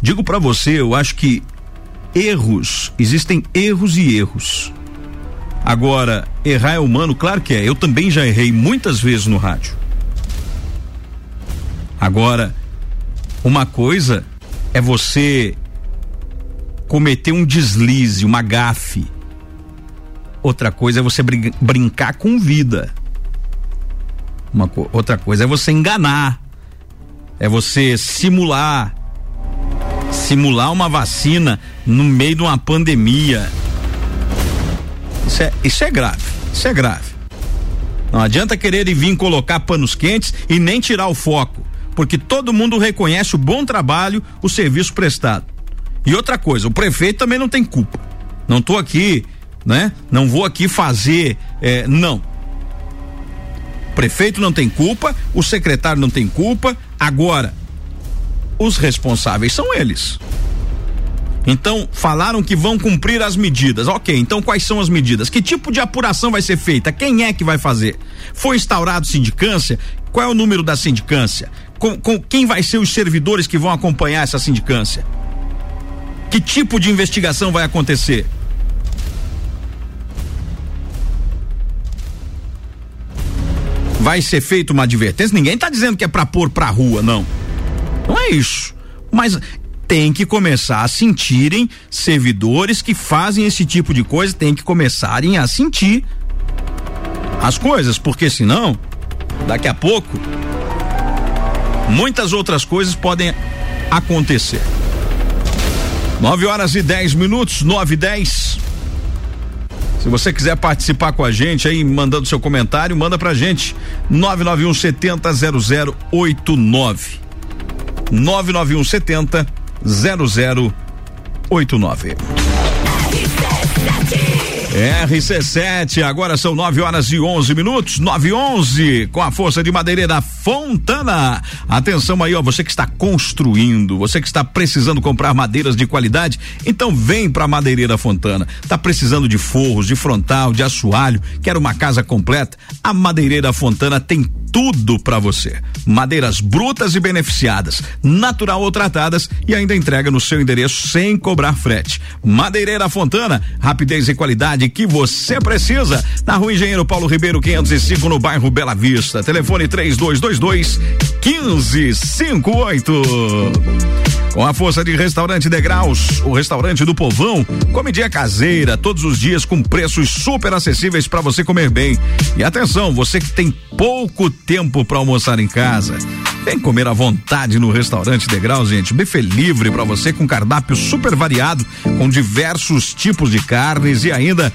digo para você, eu acho que erros, existem erros e erros. Agora, errar é humano, claro que é. Eu também já errei muitas vezes no rádio. Agora, uma coisa é você cometer um deslize, uma gafe. Outra coisa é você brin brincar com vida. Uma co outra coisa é você enganar. É você simular. Simular uma vacina no meio de uma pandemia. Isso é, isso é grave. Isso é grave. Não adianta querer vir colocar panos quentes e nem tirar o foco, porque todo mundo reconhece o bom trabalho, o serviço prestado. E outra coisa, o prefeito também não tem culpa. Não estou aqui, né? Não vou aqui fazer, é, não. Prefeito não tem culpa, o secretário não tem culpa. Agora, os responsáveis são eles. Então, falaram que vão cumprir as medidas. Ok, então quais são as medidas? Que tipo de apuração vai ser feita? Quem é que vai fazer? Foi instaurado sindicância? Qual é o número da sindicância? Com, com quem vai ser os servidores que vão acompanhar essa sindicância? Que tipo de investigação vai acontecer? Vai ser feita uma advertência? Ninguém está dizendo que é para pôr para rua, não. Não é isso. Mas tem que começar a sentirem servidores que fazem esse tipo de coisa, tem que começarem a sentir as coisas, porque senão, daqui a pouco, muitas outras coisas podem acontecer. 9 horas e 10 minutos, 9 e 10. Se você quiser participar com a gente aí, mandando seu comentário, manda pra gente. 991 70 0089. 991 70 0089. RC7, agora são 9 horas e 11 minutos, 9 e 11, com a força de madeireira Fontana. Atenção aí, ó, você que está construindo, você que está precisando comprar madeiras de qualidade, então vem pra Madeireira Fontana. Tá precisando de forros, de frontal, de assoalho, quer uma casa completa? A Madeireira Fontana tem tudo para você. Madeiras brutas e beneficiadas, natural ou tratadas e ainda entrega no seu endereço sem cobrar frete. Madeireira Fontana, rapidez e qualidade que você precisa. Na Rua Engenheiro Paulo Ribeiro 505 no bairro Bela Vista. Telefone 3222 1558. Com a força de Restaurante Degraus, o restaurante do povão, comidinha caseira, todos os dias com preços super acessíveis para você comer bem. E atenção, você que tem pouco tempo para almoçar em casa, vem comer à vontade no restaurante Degraus, gente. Buffet livre para você com cardápio super variado, com diversos tipos de carnes e ainda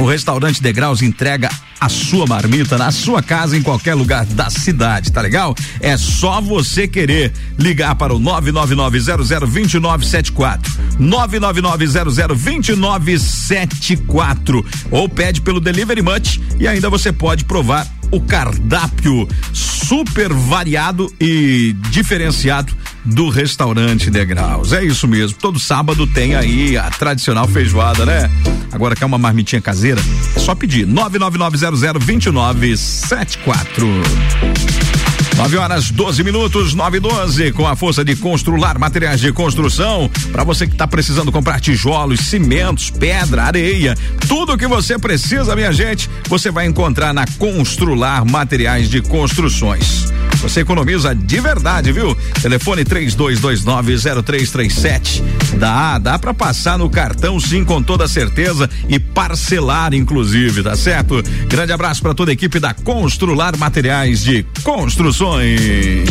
o restaurante Degraus entrega a sua marmita na sua casa em qualquer lugar da cidade, tá legal? É só você querer ligar para o 999002974. 999002974 ou pede pelo Delivery Much e ainda você pode provar o cardápio super variado e diferenciado do restaurante Degraus. É isso mesmo. Todo sábado tem aí a tradicional feijoada, né? Agora quer uma marmitinha caseira? É só pedir 999002974. 9 horas 12 minutos, 9 e 12, com a força de Constrular Materiais de Construção. Para você que está precisando comprar tijolos, cimentos, pedra, areia, tudo o que você precisa, minha gente, você vai encontrar na Constrular Materiais de Construções. Você economiza de verdade, viu? Telefone 32290337. Dá, dá pra passar no cartão sim, com toda certeza e parcelar, inclusive, tá certo? Grande abraço para toda a equipe da Constrular Materiais de Construções.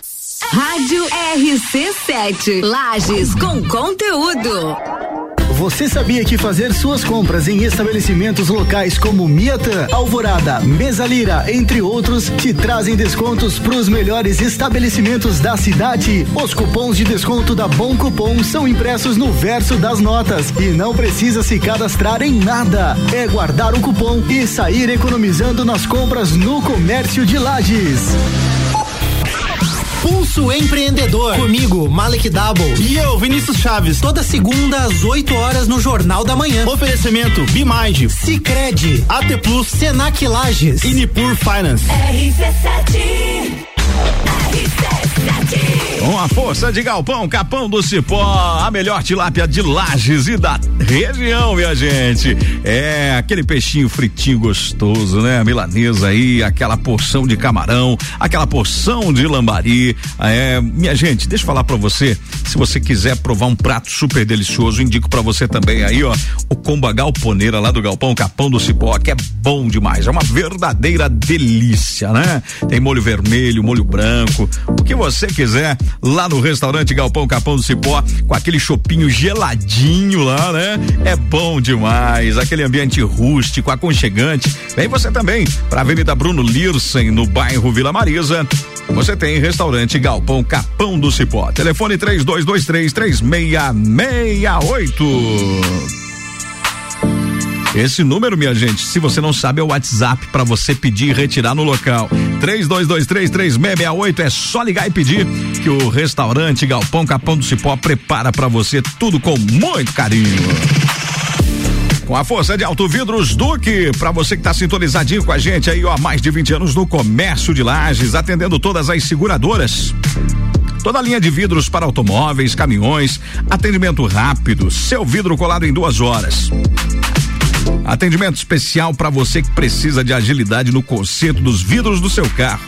Rádio RC7. Lages com conteúdo.
Você sabia que fazer suas compras em estabelecimentos locais como Miatã, Alvorada, Mesalira, entre outros, te trazem descontos para os melhores estabelecimentos da cidade? Os cupons de desconto da Bom Cupom são impressos no verso das notas e não precisa se cadastrar em nada. É guardar um cupom e sair economizando nas compras no comércio de Lages.
Pulso Empreendedor. Comigo, Malek Double.
E eu, Vinícius Chaves.
Toda segunda às 8 horas no Jornal da Manhã.
Oferecimento Bimind,
Cicred,
AT Plus,
Senac Lages
e Nipur Finance.
RC7.
Com a força de Galpão, Capão do Cipó, a melhor tilápia de Lages e da região, minha gente. É aquele peixinho fritinho gostoso, né? A milanesa aí, aquela porção de camarão, aquela porção de lambari. É, minha gente, deixa eu falar pra você, se você quiser provar um prato super delicioso, indico pra você também aí, ó, o comba galponeira lá do Galpão, Capão do Cipó, que é bom demais, é uma verdadeira delícia, né? Tem molho vermelho, molho branco, o que você quiser lá no restaurante Galpão Capão do Cipó, com aquele chopinho geladinho lá, né? É bom demais, aquele ambiente rústico, aconchegante. Vem você também para Avenida Bruno Lirsen, no bairro Vila Marisa. Você tem restaurante Galpão Capão do Cipó. Telefone 3223 3668. Esse número, minha gente, se você não sabe, é o WhatsApp para você pedir e retirar no local. 32233668 é só ligar e pedir que o restaurante Galpão Capão do Cipó prepara para você tudo com muito carinho. Com a força de Auto Vidros Duque, para você que tá sintonizadinho com a gente aí, ó, há mais de 20 anos no comércio de lajes, atendendo todas as seguradoras. Toda a linha de vidros para automóveis, caminhões, atendimento rápido, seu vidro colado em duas horas. Atendimento especial para você que precisa de agilidade no conserto dos vidros do seu carro.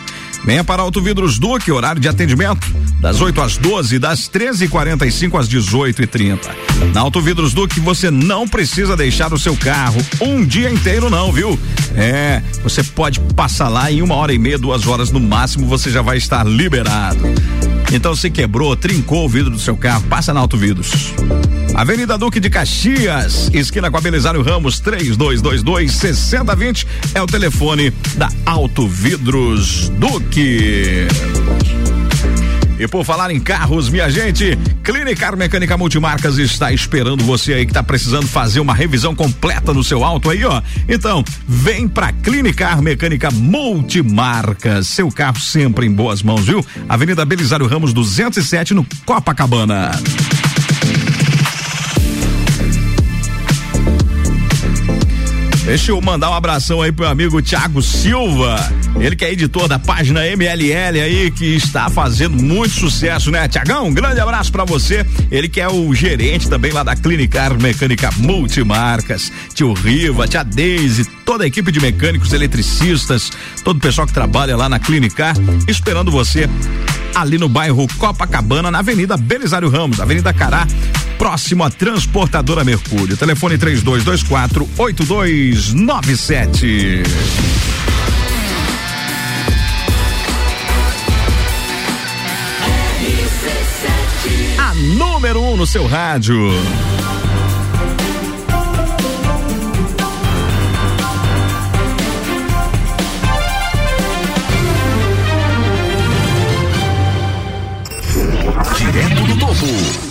Venha para Auto Vidros Duque, horário de atendimento das 8 às 12, das 13h45 às 18h30. Na Auto Vidros Duque você não precisa deixar o seu carro um dia inteiro, não, viu? É, você pode passar lá em uma hora e meia, duas horas no máximo, você já vai estar liberado. Então se quebrou, trincou o vidro do seu carro, passa na Auto Vidros. Avenida Duque de Caxias, esquina com a Belisário Ramos, 3222 6020 é o telefone da Auto Vidros Duque. E por falar em carros, minha gente, Clinicar Mecânica Multimarcas está esperando você aí que está precisando fazer uma revisão completa no seu auto aí, ó. Então, vem pra Clinicar Mecânica Multimarcas. Seu carro sempre em boas mãos, viu? Avenida Belisário Ramos 207 no Copacabana. Deixa eu mandar um abração aí pro amigo Thiago Silva. Ele que é editor da página MLL aí, que está fazendo muito sucesso, né, Tiagão? Um grande abraço para você. Ele que é o gerente também lá da Clinicar Mecânica Multimarcas. Tio Riva, tia Deise, toda a equipe de mecânicos, eletricistas, todo o pessoal que trabalha lá na Clinicar, esperando você ali no bairro Copacabana, na Avenida Belisário Ramos, Avenida Cará, próximo à Transportadora Mercúrio. Telefone 3224 8297. A número 1 um no seu rádio.
Direto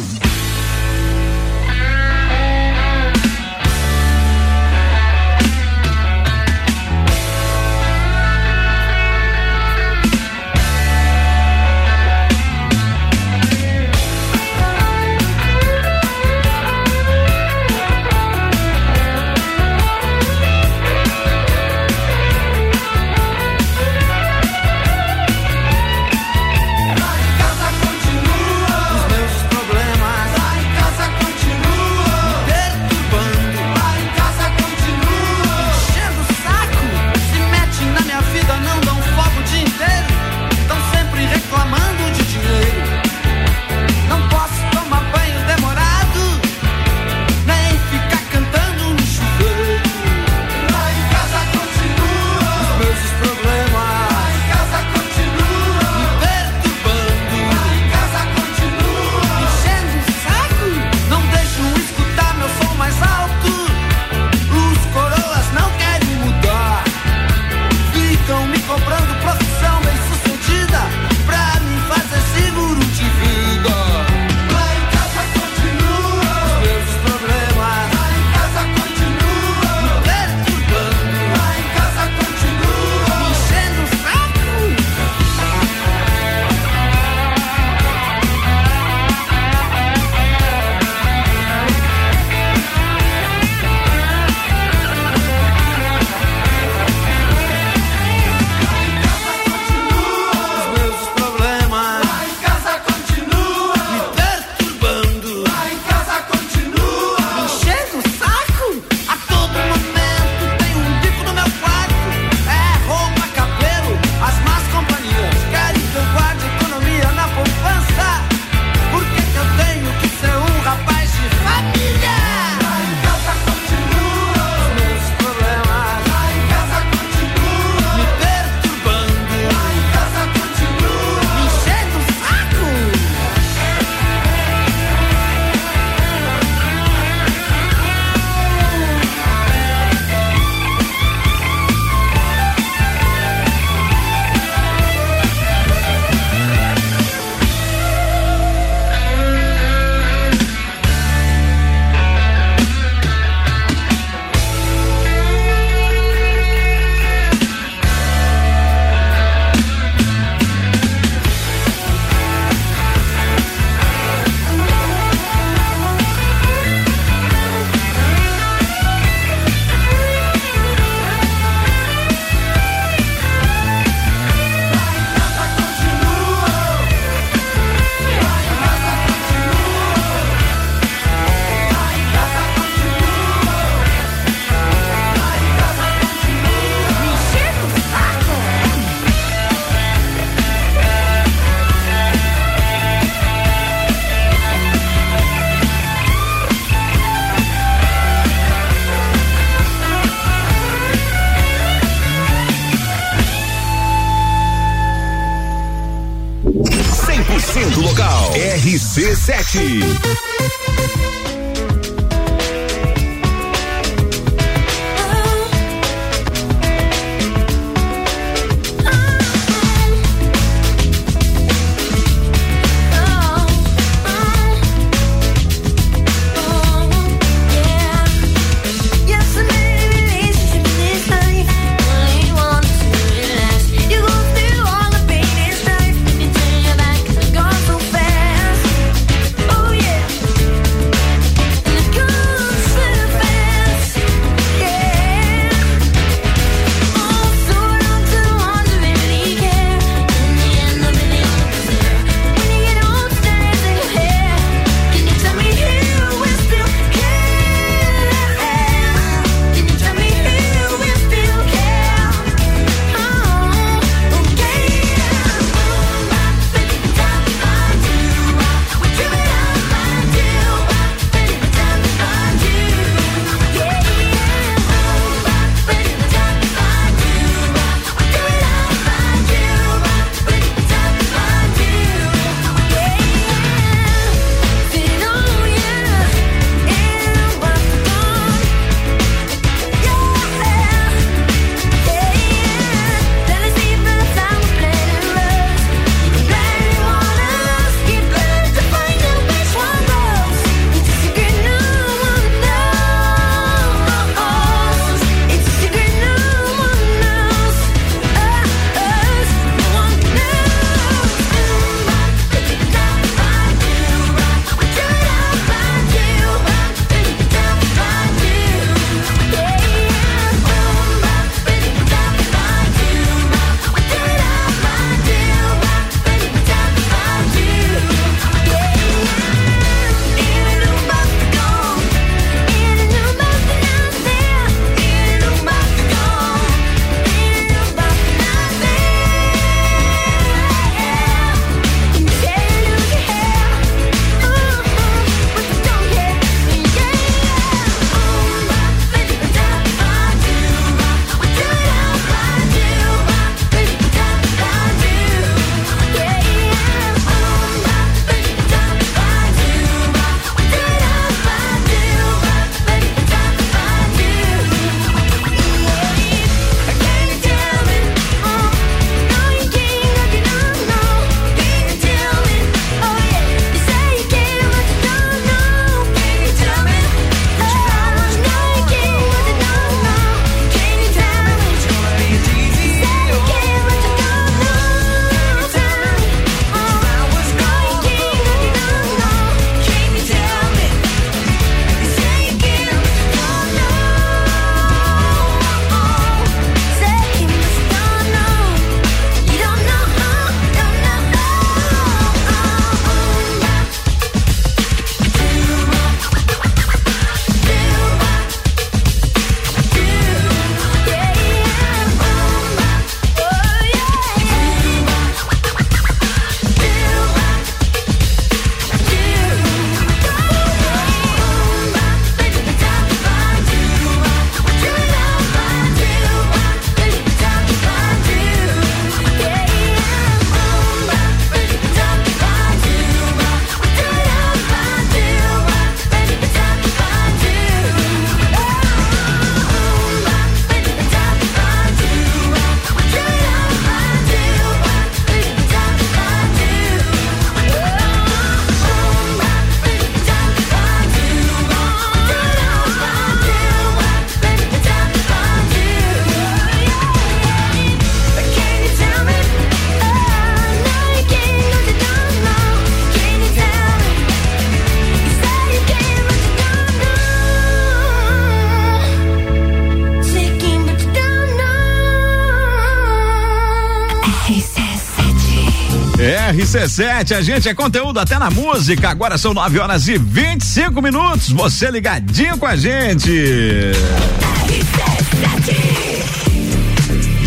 RC7,
a
gente é conteúdo até na música. Agora são 9 horas e 25 minutos. Você ligadinho com a gente.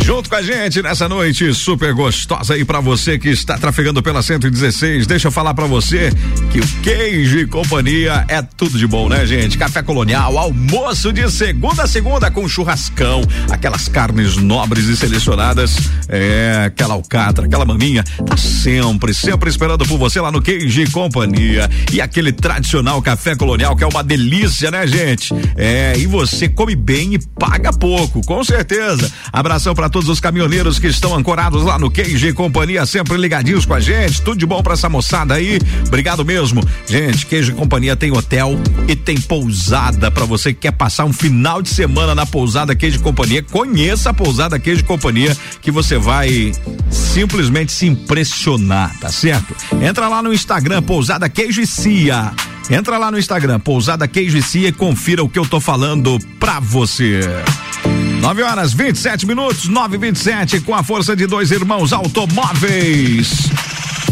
Junto com a gente nessa noite super gostosa aí pra você que está trafegando pela 116. Deixa eu falar pra você que o queijo e companhia é tudo de bom, né, gente? Café colonial, almoço de segunda a segunda com churrascão, aquelas carnes nobres e selecionadas, é, aquela alcatra, aquela maminha, tá sempre, sempre esperando por você lá no queijo companhia. E aquele tradicional café colonial que é uma delícia, né, gente? É, e você come bem e paga pouco, com certeza. Abração pra todos os caminhoneiros que estão ancorados lá no Queijo e Companhia, sempre ligadinhos com a gente. Tudo de bom pra essa moçada aí. Obrigado mesmo. Gente, Queijo e Companhia tem hotel e tem pousada pra você que quer passar um final de semana na pousada Queijo e Companhia. Conheça a pousada Queijo e Companhia que você vai simplesmente se impressionar, tá certo? Entra lá no Instagram, Pousada Queijo e Cia. Entra lá no Instagram, Pousada Queijo e Cia e confira o que eu tô falando pra você. 9 horas 27 minutos, 9 e 27 com a força de dois irmãos automóveis.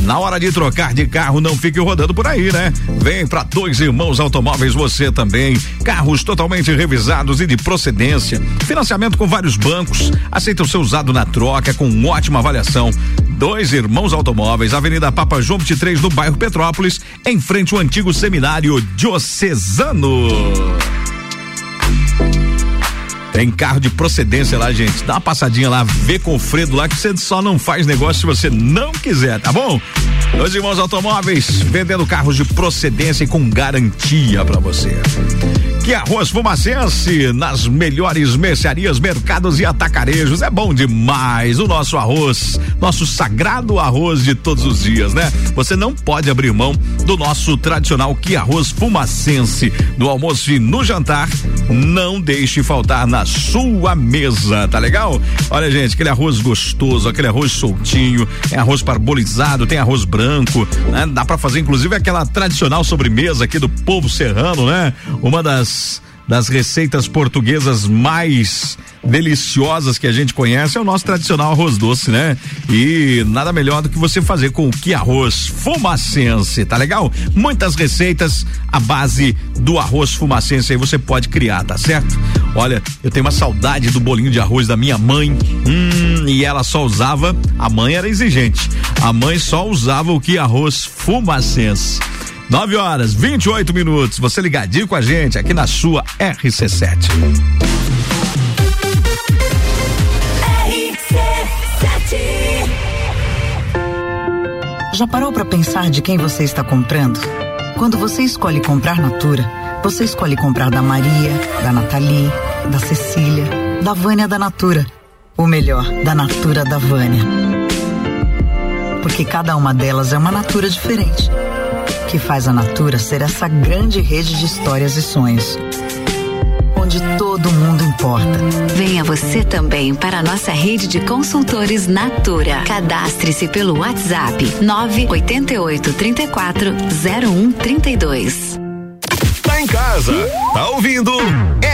Na hora de trocar de carro, não fique rodando por aí, né? Vem para Dois Irmãos Automóveis você também. Carros totalmente revisados e de procedência. Financiamento com vários bancos. Aceita o seu usado na troca com ótima avaliação. Dois Irmãos Automóveis, Avenida Papa João 23, no bairro Petrópolis, em frente ao antigo seminário diocesano. Tem carro de procedência lá, gente. Dá uma passadinha lá, vê com o Fredo lá que você só não faz negócio se você não quiser, tá bom? Dois irmãos automóveis vendendo carros de procedência e com garantia para você. Que arroz fumacense nas melhores mercearias, mercados e atacarejos. É bom demais o nosso arroz, nosso sagrado arroz de todos os dias, né? Você não pode abrir mão do nosso tradicional que arroz fumacense. No almoço e no jantar, não deixe faltar na sua mesa, tá legal? Olha, gente, aquele arroz gostoso, aquele arroz soltinho, tem arroz parbolizado, tem arroz branco, né? Dá para fazer inclusive aquela tradicional sobremesa aqui do povo serrano, né? Uma das das receitas portuguesas mais deliciosas que a gente conhece é o nosso tradicional arroz doce, né? E nada melhor do que você fazer com o que arroz fumacense, tá legal? Muitas receitas à base do arroz fumacense aí você pode criar, tá certo? Olha, eu tenho uma saudade do bolinho de arroz da minha mãe. Hum, e ela só usava, a mãe era exigente. A mãe só usava o que arroz fumacense. 9 horas 28 minutos. Você ligadinho com a gente aqui na sua RC7.
Já parou para pensar de quem você está comprando? Quando você escolhe comprar Natura, você escolhe comprar da Maria, da Nathalie, da Cecília, da Vânia da Natura. O melhor, da Natura da Vânia. Porque cada uma delas é uma Natura diferente. Que faz a Natura ser essa grande rede de histórias e sonhos. Onde todo mundo importa.
Venha você também para a nossa rede de consultores Natura. Cadastre-se pelo WhatsApp 988 34 0132.
Tá em casa, tá ouvindo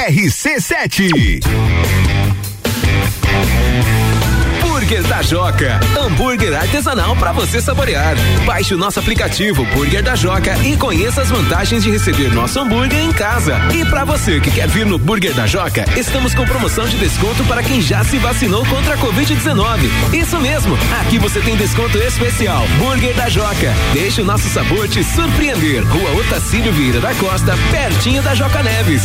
RC7.
Burger da Joca. Hambúrguer artesanal para você saborear. Baixe o nosso aplicativo Burger da Joca e conheça as vantagens de receber nosso hambúrguer em casa. E para você que quer vir no Burger da Joca, estamos com promoção de desconto para quem já se vacinou contra a Covid-19. Isso mesmo, aqui você tem desconto especial. Burger da Joca. Deixe o nosso sabor te surpreender. Rua Otacílio Vieira da Costa, pertinho da Joca Neves.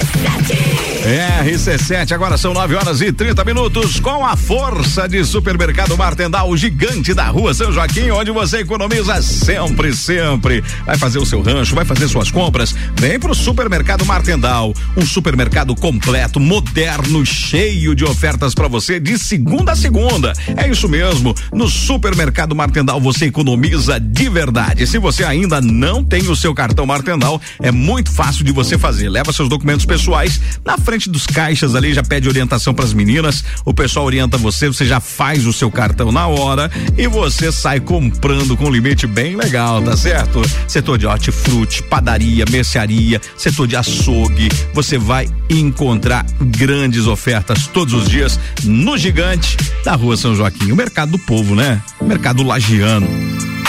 agora são 9 horas e 30 minutos com a força de Supermercado Martendal, o gigante da rua São Joaquim, onde você economiza sempre, sempre. Vai fazer o seu rancho, vai fazer suas compras, vem pro Supermercado Martendal, um supermercado completo, moderno, cheio de ofertas para você de segunda a segunda. É isso mesmo, no Supermercado Martendal você economiza de verdade. Se você ainda não tem o seu cartão Martendal, é muito fácil de você fazer. Leva seus documentos pessoais na frente dos
caixas ali, já pede orientação pras meninas, o pessoal orienta você, você já faz o seu cartão na hora e você sai comprando com um limite bem legal, tá certo? Setor de hortifruti, padaria, mercearia, setor de açougue, você vai encontrar grandes ofertas todos os dias no gigante da rua São Joaquim, o mercado do povo, né? Mercado lagiano.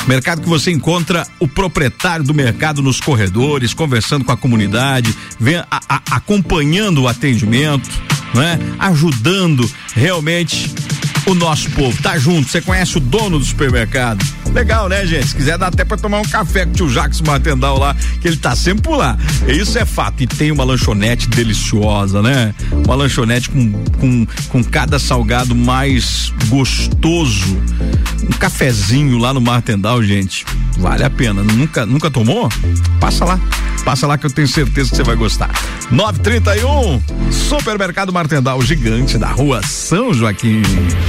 Mercado que você encontra o proprietário do mercado nos corredores, conversando com a comunidade, vem a- a- acompanhando o atendimento, né? Ajudando realmente o nosso povo. Tá junto, você conhece o dono do supermercado. Legal, né, gente? Se quiser dá até pra tomar um café com o tio Jacques Martendal lá, que ele tá sempre por lá. Isso é fato. E tem uma lanchonete deliciosa, né? Uma lanchonete com, com, com cada salgado mais gostoso. Um cafezinho lá no Martendal, gente. Vale a pena. Nunca, nunca tomou? Passa lá. Passa lá que eu tenho certeza que você vai gostar. 931 Supermercado Martendal, gigante da rua São Joaquim.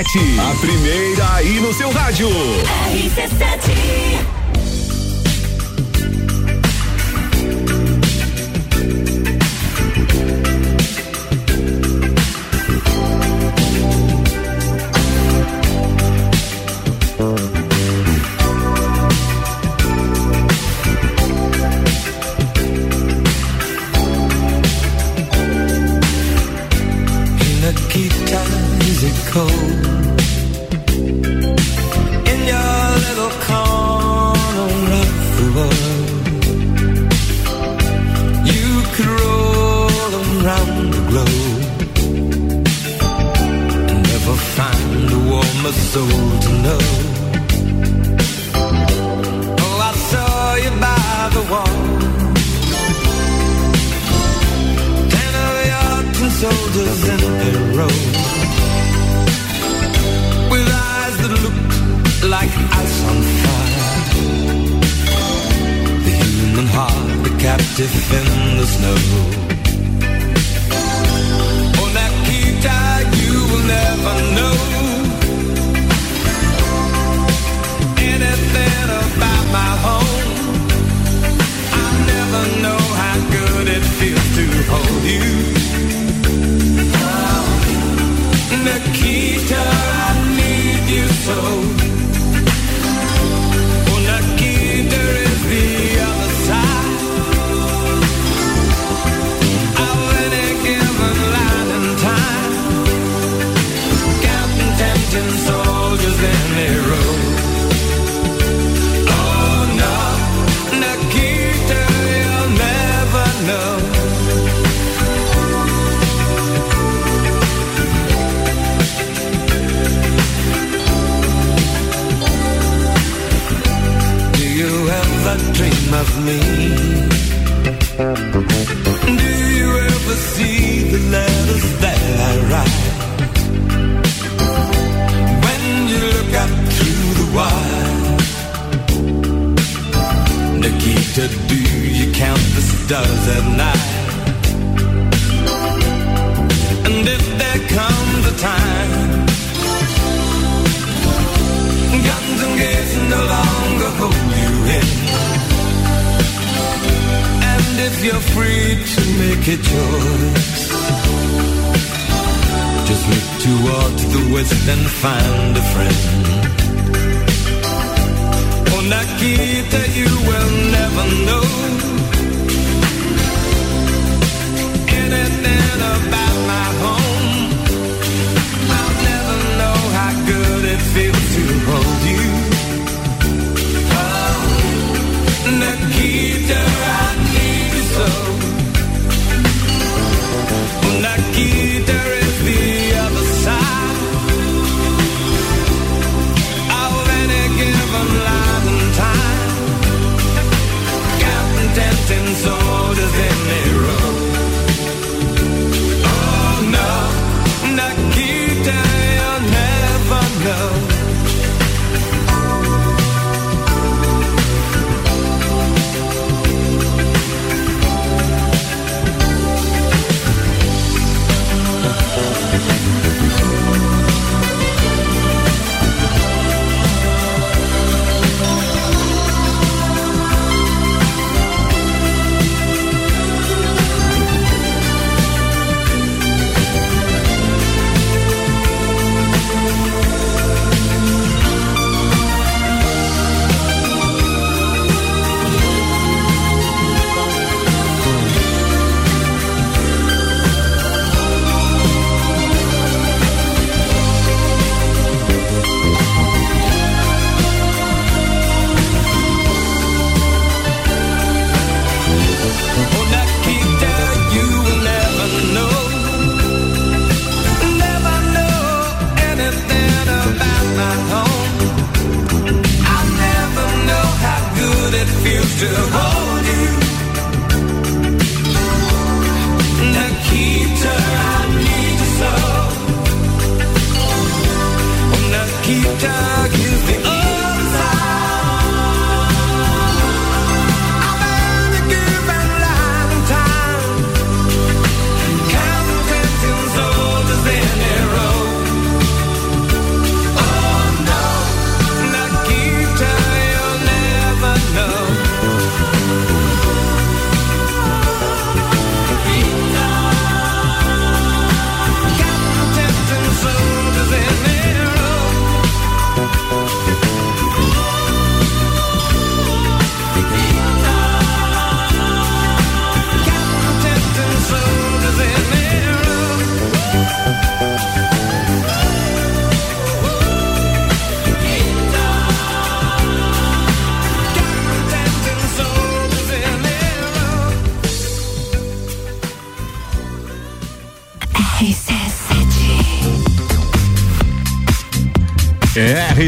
RC7, a primeira aí no seu rádio.
RC7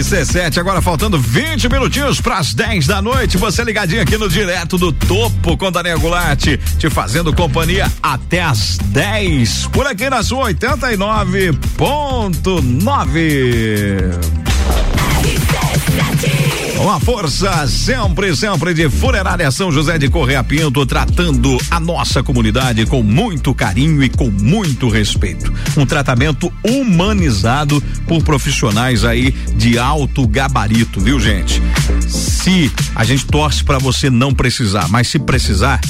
RC7, agora faltando 20 minutinhos para as 10 da noite. Você ligadinho aqui no Direto do Topo com Daniel Goulart, te fazendo companhia até as 10. Por aqui na sua 89.9. Uma força sempre, sempre de Funerária São José de Correia Pinto, tratando a nossa comunidade com muito carinho e com muito respeito. Um tratamento humanizado por profissionais aí de alto gabarito, viu, gente? Se a gente torce para você não precisar, mas se precisar,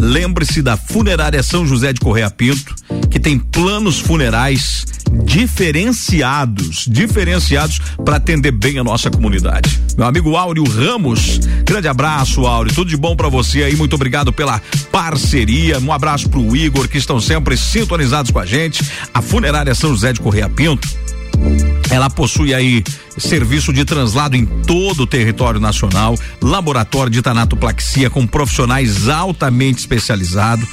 Lembre-se da Funerária São José de Correia Pinto, que tem planos funerais diferenciados, diferenciados para atender bem a nossa comunidade. Meu amigo Áureo Ramos, grande abraço, Áureo, tudo de bom para você aí, muito obrigado pela parceria, um abraço pro Igor, que estão sempre sintonizados com a gente. A Funerária São José de Correia Pinto ela possui aí serviço de translado em todo o território nacional, laboratório de tanatoplaxia com profissionais altamente especializados.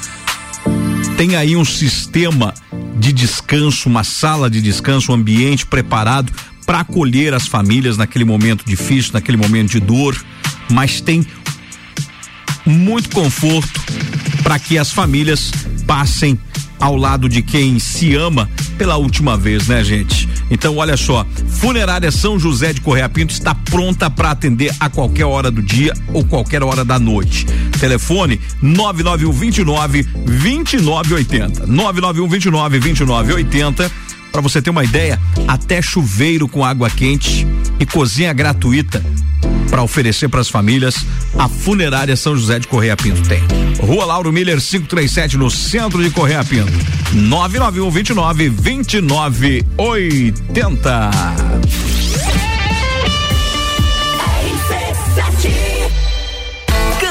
Tem aí um sistema de descanso, uma sala de descanso, um ambiente preparado para acolher as famílias naquele momento difícil, naquele momento de dor, mas tem muito conforto para que as famílias passem ao lado de quem se ama pela última vez, né, gente? Então, olha só, Funerária São José de Correia Pinto está pronta para atender a qualquer hora do dia ou qualquer hora da noite. Telefone 991 29 2980. 991 29 2980. Para você ter uma ideia, até chuveiro com água quente e cozinha gratuita para oferecer para as famílias, a Funerária São José de Correia Pinto tem. Rua Lauro Miller 537 no centro de Correia Pinto. 991 29 29 80.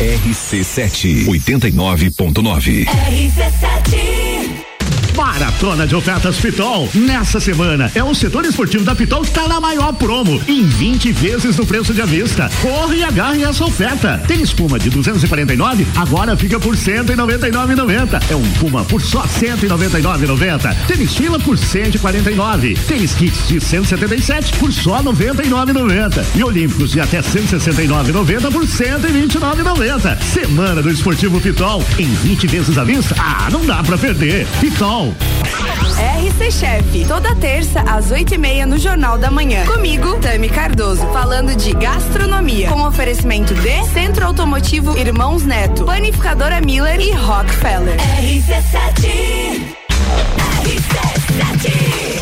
RC7 89.9.
Maratona de ofertas Pitol. Nessa semana é o setor esportivo da Pitol que está na maior promo. Em 20 vezes no preço de avista. Corre e agarre essa oferta. Tem espuma de 249, agora fica por 199,90. É um Puma por só 199,90. Tênis fila por 149. Tênis kits de 177 por só 99,90. E Olímpicos de até 169,90 por 129,90. Semana do Esportivo Pitol. Em 20 vezes à vista. Ah, não dá pra perder. Pitol.
RC Chef, toda terça às oito e meia no Jornal da Manhã. Comigo, Tami Cardoso, falando de gastronomia, com oferecimento de Centro Automotivo Irmãos Neto, Panificadora Miller e Rockefeller.
RC7
RC7,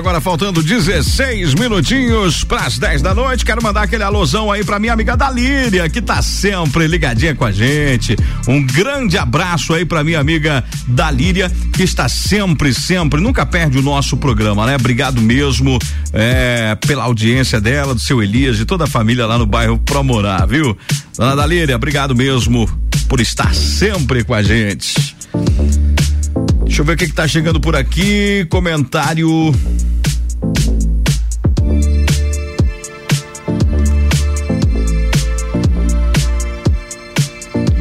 agora faltando 16 minutinhos para as 10 da noite. Quero mandar aquele alusão aí para minha amiga Dalíria, que tá sempre ligadinha com a gente. Um grande abraço aí para minha amiga Dalíria, que está sempre, sempre, nunca perde o nosso programa, né? Obrigado mesmo é, pela audiência dela, do seu Elias, de toda a família lá no bairro Promorar, viu? Dona Dalíria, obrigado mesmo por estar sempre com a gente. Deixa eu ver o que, que tá chegando por aqui. Comentário.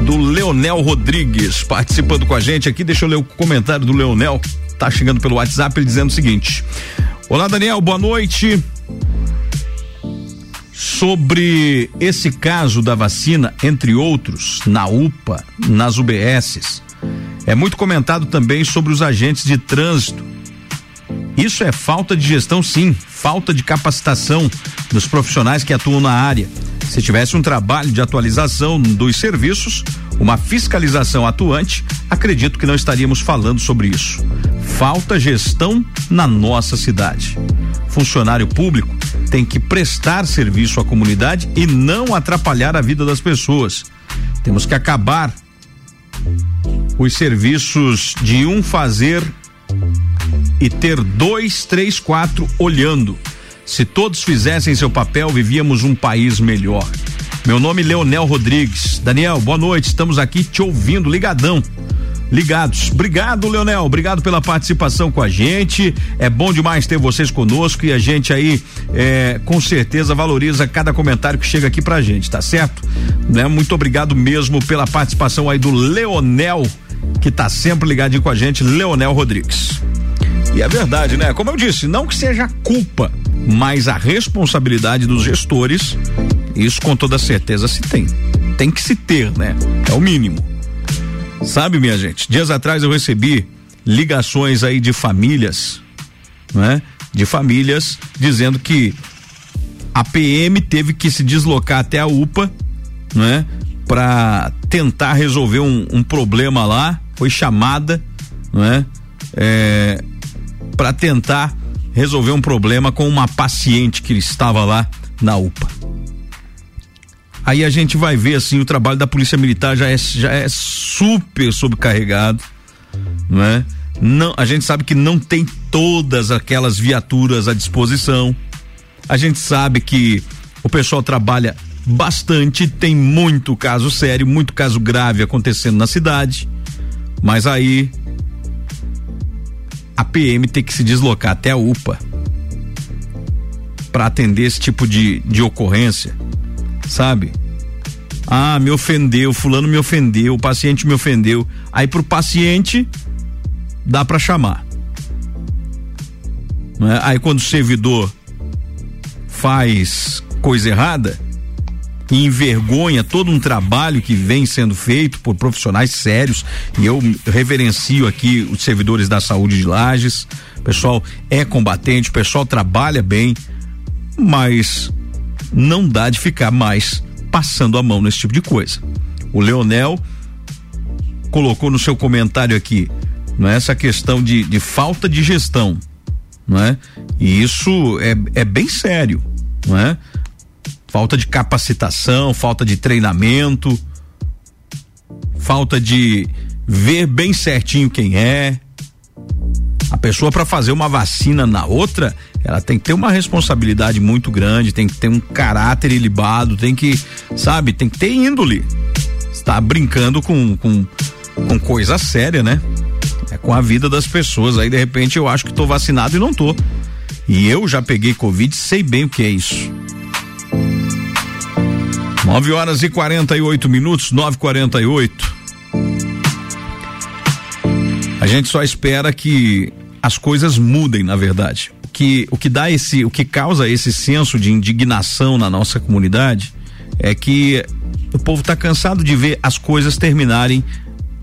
Do Leonel Rodrigues participando com a gente aqui. Deixa eu ler o comentário do Leonel. Tá chegando pelo WhatsApp ele dizendo o seguinte: Olá, Daniel, boa noite. Sobre esse caso da vacina, entre outros, na UPA, nas UBSs, é muito comentado também sobre os agentes de trânsito. Isso é falta de gestão, sim, falta de capacitação dos profissionais que atuam na área. Se tivesse um trabalho de atualização dos serviços, uma fiscalização atuante, acredito que não estaríamos falando sobre isso. Falta gestão na nossa cidade. Funcionário público tem que prestar serviço à comunidade e não atrapalhar a vida das pessoas. Temos que acabar os serviços de um fazer e ter dois, três, quatro olhando. Se todos fizessem seu papel, vivíamos um país melhor. Meu nome é Leonel Rodrigues. Daniel, boa noite. Estamos aqui te ouvindo, ligadão. Ligados. Obrigado, Leonel. Obrigado pela participação com a gente. É bom demais ter vocês conosco e a gente aí, é, com certeza, valoriza cada comentário que chega aqui pra gente, tá certo? Né? Muito obrigado mesmo pela participação aí do Leonel, que tá sempre ligadinho com a gente, Leonel Rodrigues. E é verdade, né? Como eu disse, não que seja culpa, mas a responsabilidade dos gestores, isso com toda certeza se tem. Tem que se ter, né? É o mínimo. Sabe, minha gente, dias atrás eu recebi ligações aí de famílias, né? De famílias dizendo que a PM teve que se deslocar até a UPA, né? Para tentar resolver um, um, problema lá, foi chamada, né? É, para tentar resolver um problema com uma paciente que estava lá na UPA. Aí a gente vai ver assim o trabalho da polícia militar já é, já é super sobrecarregado, não é? Não, a gente sabe que não tem todas aquelas viaturas à disposição. A gente sabe que o pessoal trabalha bastante, tem muito caso sério, muito caso grave acontecendo na cidade. Mas aí a PM tem que se deslocar até a UPA para atender esse tipo de, de ocorrência sabe? Ah, me ofendeu, fulano me ofendeu, o paciente me ofendeu. Aí pro paciente dá para chamar. Né? Aí quando o servidor faz coisa errada e envergonha todo um trabalho que vem sendo feito por profissionais sérios, e eu reverencio aqui os servidores da saúde de Lages. O pessoal é combatente, o pessoal trabalha bem, mas não dá de ficar mais passando a mão nesse tipo de coisa. O Leonel colocou no seu comentário aqui, não é essa questão de, de falta de gestão, não é? E isso é, é bem sério, não é? Falta de capacitação, falta de treinamento, falta de ver bem certinho quem é. A pessoa para fazer uma vacina na outra, ela tem que ter uma responsabilidade muito grande, tem que ter um caráter ilibado, tem que, sabe, tem que ter índole. Está brincando com, com, com coisa séria, né? É com a vida das pessoas. Aí de repente eu acho que tô vacinado e não tô. E eu já peguei Covid, sei bem o que é isso. 9 horas e 48 minutos, 9h48. A gente só espera que as coisas mudem, na verdade que o que dá esse, o que causa esse senso de indignação na nossa comunidade é que o povo está cansado de ver as coisas terminarem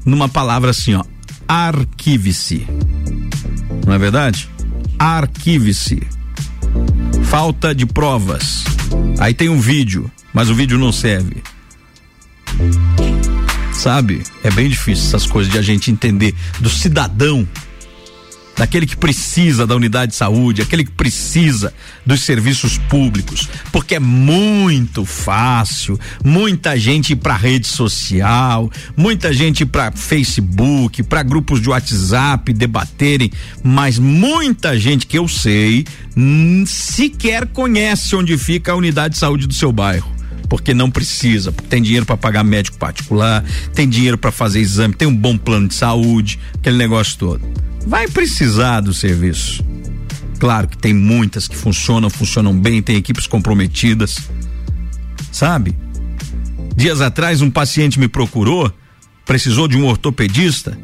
numa palavra assim, ó, arquive-se. Não é verdade? Arquive-se. Falta de provas. Aí tem um vídeo, mas o vídeo não serve. Sabe? É bem difícil essas coisas de a gente entender do cidadão daquele que precisa da unidade de saúde, aquele que precisa dos serviços públicos, porque é muito fácil, muita gente ir para rede social, muita gente ir para Facebook, para grupos de WhatsApp debaterem, mas muita gente que eu sei sequer conhece onde fica a unidade de saúde do seu bairro porque não precisa, porque tem dinheiro para pagar médico particular, tem dinheiro para fazer exame, tem um bom plano de saúde, aquele negócio todo vai precisar do serviço. Claro que tem muitas que funcionam, funcionam bem, tem equipes comprometidas. Sabe? Dias atrás um paciente me procurou, precisou de um ortopedista.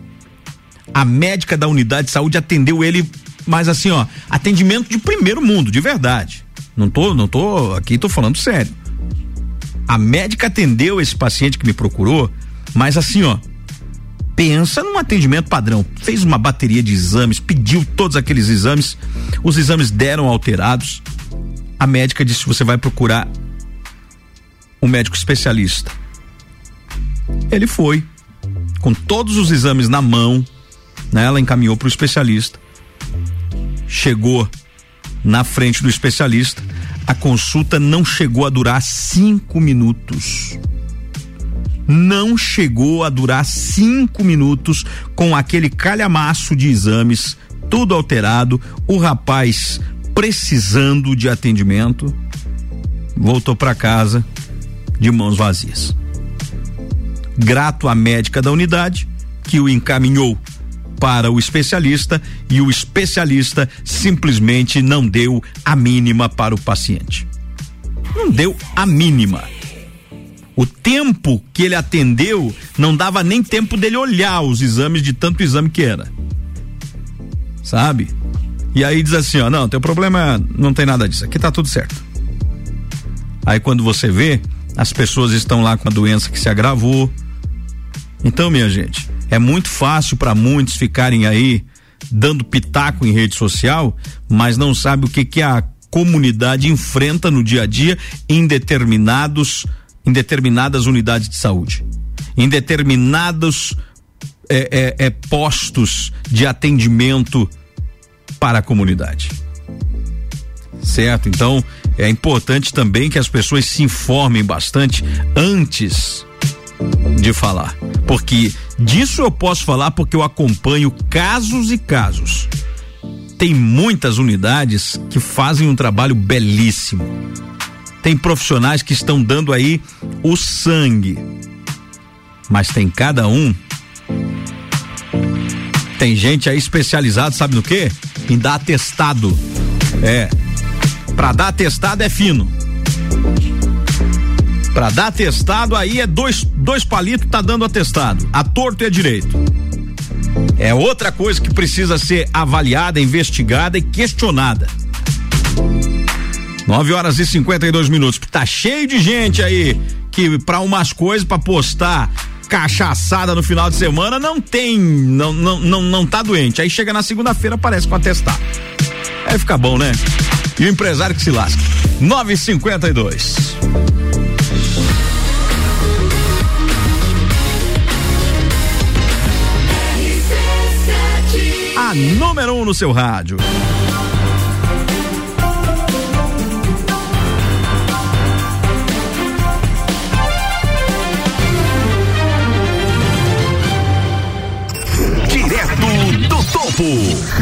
A médica da unidade de saúde atendeu ele, mas assim, ó, atendimento de primeiro mundo, de verdade. Não tô, não tô aqui, tô falando sério. A médica atendeu esse paciente que me procurou, mas assim, ó, pensa num atendimento padrão. Fez uma bateria de exames, pediu todos aqueles exames, os exames deram alterados. A médica disse: você vai procurar um médico especialista. Ele foi, com todos os exames na mão, né? ela encaminhou para o especialista. Chegou na frente do especialista, a consulta não chegou a durar cinco minutos não chegou a durar cinco minutos com aquele calhamaço de exames, tudo alterado. O rapaz precisando de atendimento, voltou para casa de mãos vazias. Grato à médica da unidade que o encaminhou para o especialista e o especialista simplesmente não deu a mínima para o paciente. Não deu a mínima. O tempo que ele atendeu não dava nem tempo dele olhar os exames de tanto exame que era. Sabe? E aí diz assim, ó, não, teu problema não tem nada disso, aqui tá tudo certo. Aí quando você vê, as pessoas estão lá com a doença que se agravou. Então, minha gente, é muito fácil para muitos ficarem aí dando pitaco em rede social, mas não sabe o que que a comunidade enfrenta no dia a dia em determinados em determinadas unidades de saúde, em determinados é, é, é, postos de atendimento para a comunidade. Certo? Então, é importante também que as pessoas se informem bastante antes de falar. Porque disso eu posso falar porque eu acompanho casos e casos. Tem muitas unidades que fazem um trabalho belíssimo. Tem profissionais que estão dando aí o sangue. Mas tem cada um. Tem gente aí especializada, sabe no quê? Em dar atestado. É. Pra dar atestado é fino. Pra dar atestado aí é dois, dois palitos, tá dando atestado. A torto e a direito. É outra coisa que precisa ser avaliada, investigada e questionada. 9 horas e 52 minutos. Tá cheio de gente aí que para umas coisas para postar cachaçada no final de semana não tem, não não não, não tá doente. Aí chega na segunda-feira aparece com atestado. Aí fica bom, né? E o empresário que se lasca. 952. Número 1 um no seu rádio.
Direto do topo.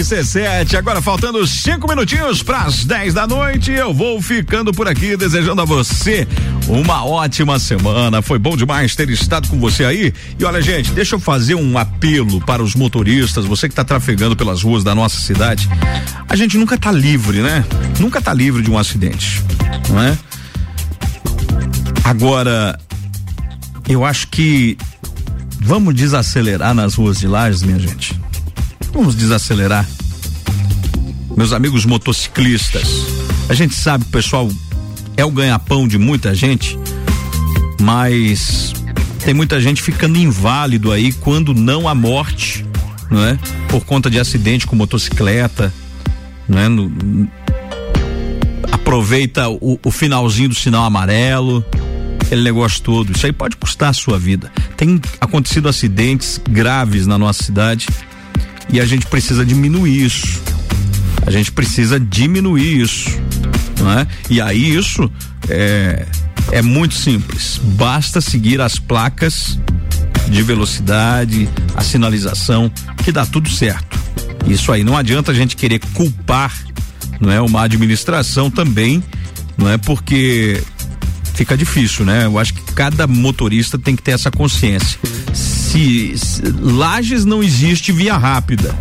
RC7. Agora faltando cinco minutinhos para as 10 da noite. Eu vou ficando por aqui desejando a você uma ótima semana. Foi bom demais ter estado com você aí. E olha, gente, deixa eu fazer um apelo para os motoristas, você que está trafegando pelas ruas da nossa cidade. A gente nunca tá livre, né? Nunca tá livre de um acidente, não é? Agora, eu acho que vamos desacelerar nas ruas de Lages, minha gente. Vamos desacelerar. Meus amigos motociclistas, a gente sabe, pessoal, é o ganha-pão de muita gente, mas tem muita gente ficando inválido aí quando não há morte, não é? Por conta de acidente com motocicleta, não é? No, aproveita o, o finalzinho do sinal amarelo, aquele negócio todo. Isso aí pode custar a sua vida. Tem acontecido acidentes graves na nossa cidade e a gente precisa diminuir isso. A gente precisa diminuir isso, não é? E aí isso é é muito simples. Basta seguir as placas de velocidade, a sinalização, que dá tudo certo. Isso aí não adianta a gente querer culpar, não é, uma administração também, não é porque fica difícil, né? Eu acho que cada motorista tem que ter essa consciência. Se, se Lages não existe via rápida,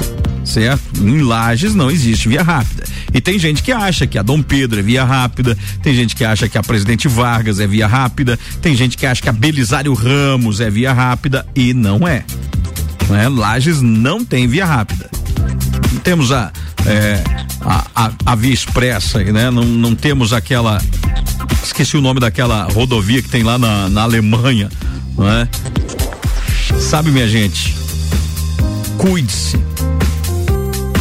certo? Em Lages não existe via rápida. E tem gente que acha que a Dom Pedro é via rápida, tem gente que acha que a Presidente Vargas é via rápida, tem gente que acha que a Belisário Ramos é via rápida e não é. Não é? Lages não tem via rápida. Temos a, é, a, a, a, via expressa, né? Não, não temos aquela. Esqueci o nome daquela rodovia que tem lá na, na Alemanha, não é? Sabe, minha gente, cuide-se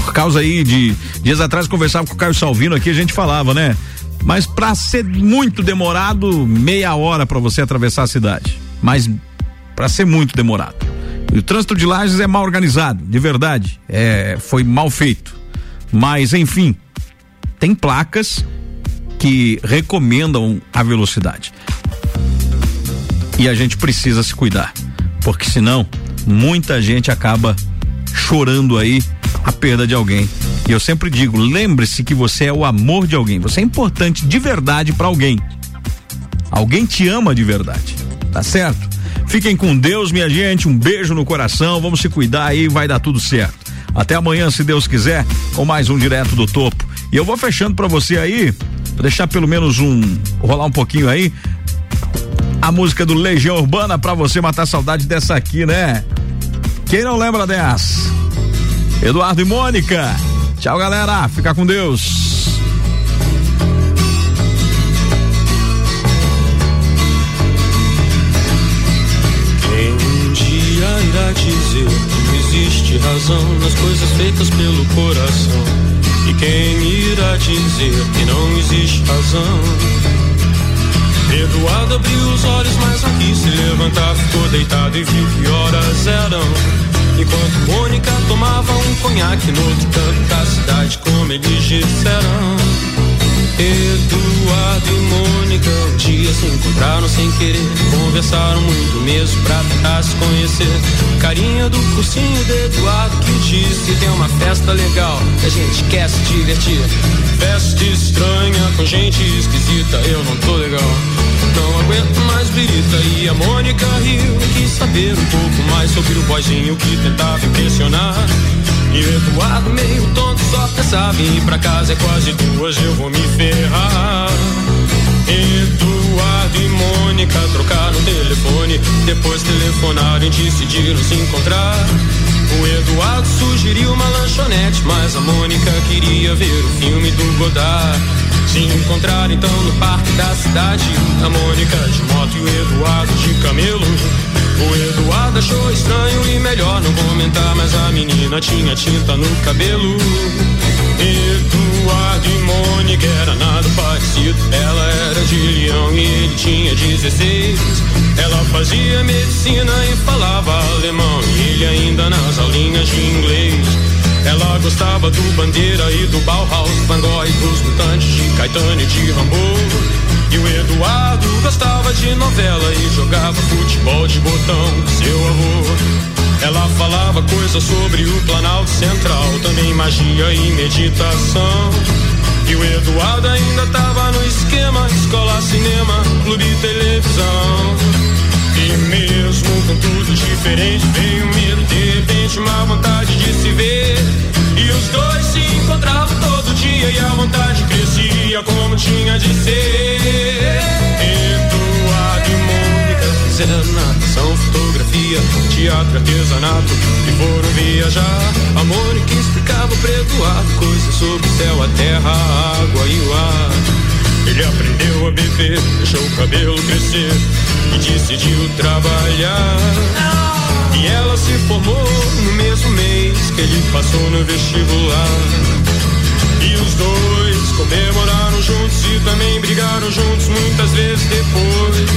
por causa aí de dias atrás conversava com o Caio Salvino aqui, a gente falava, né? Mas para ser muito demorado, meia hora para você atravessar a cidade. Mas para ser muito demorado. E o trânsito de Lages é mal organizado, de verdade. É, foi mal feito. Mas enfim, tem placas que recomendam a velocidade. E a gente precisa se cuidar, porque senão muita gente acaba chorando aí a perda de alguém. E eu sempre digo, lembre-se que você é o amor de alguém. Você é importante de verdade para alguém. Alguém te ama de verdade. Tá certo? Fiquem com Deus, minha gente. Um beijo no coração. Vamos se cuidar aí, vai dar tudo certo. Até amanhã, se Deus quiser, com mais um direto do topo. E eu vou fechando para você aí, deixar pelo menos um rolar um pouquinho aí. A música do Legião Urbana para você matar saudade dessa aqui, né? Quem não lembra dessa? Eduardo e Mônica. Tchau, galera. Fica com Deus.
Quem um dia irá dizer que existe razão nas coisas feitas pelo coração? E quem irá dizer que não existe razão? Eduardo abriu os olhos, mas não quis se levantar. Ficou deitado e viu que horas eram. Enquanto Mônica tomava um conhaque no outro canto da cidade, como eles disseram. Eduardo e Mônica um dia se encontraram sem querer. Conversaram muito mesmo pra tentar se conhecer. Carinha do cursinho de Eduardo que disse: tem uma festa legal que a gente quer se divertir. Festa estranha com gente esquisita, eu não tô legal. Não aguento mais birita e a Mônica riu. Quis saber um pouco mais sobre o boizinho que tentava impressionar. E o Eduardo meio tonto só pensava em ir pra casa é quase duas, eu vou me ferrar. Eduardo e Mônica trocaram telefone, depois telefonaram e decidiram se encontrar. O Eduardo sugeriu uma lanchonete, mas a Mônica queria ver o filme do Godard. Se encontraram então no parque da cidade, a Mônica de moto e o Eduardo de camelo. O Eduardo achou estranho e melhor não comentar, mas a menina tinha tinta no cabelo. Eduardo e Mônica era nada parecido. Ela era de Leão e ele tinha 16. Ela fazia medicina e falava alemão. E ele ainda nas aulinhas de inglês. Ela gostava do Bandeira e do Bauhaus, Van Gogh e dos Mutantes, de Caetano e de Rambo. E o Eduardo gostava de novela e jogava futebol de botão com seu avô. Ela falava coisas sobre o Planalto Central, também magia e meditação. E o Eduardo ainda tava no esquema: escola, cinema, clube televisão. E mesmo com tudo diferente, veio um medo, de repente, uma vontade de se ver. E os dois se encontravam todo dia e a vontade crescia como tinha de ser. Eduardo e Mônica fizeram natação, teatro, artesanato e foram viajar. A Mônica explicava pro Eduardo coisas sobre o céu, a terra, a água e o ar. Ele aprendeu a beber, deixou o cabelo crescer e decidiu trabalhar. E ela se formou no mesmo mês que ele passou no vestibular. E os dois comemoraram juntos e também brigaram juntos muitas vezes depois.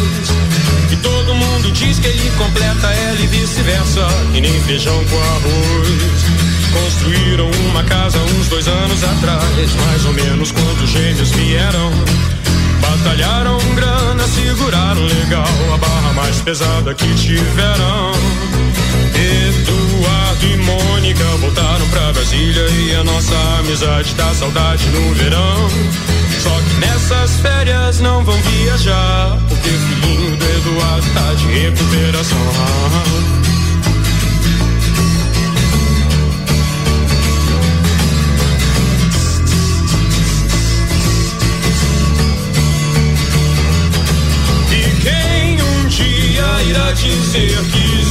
E todo mundo diz que ele completa ela e vice-versa, e nem feijão com arroz. Construíram uma casa uns dois anos atrás, mais ou menos quando os gêmeos vieram. Batalharam grana, seguraram legal a barra mais pesada que tiveram. Eduardo e Mônica voltaram pra Brasília e a nossa amizade dá saudade no verão. Só que nessas férias não vão viajar, porque o filhinho do Eduardo tá de recuperação. E quem um dia irá dizer que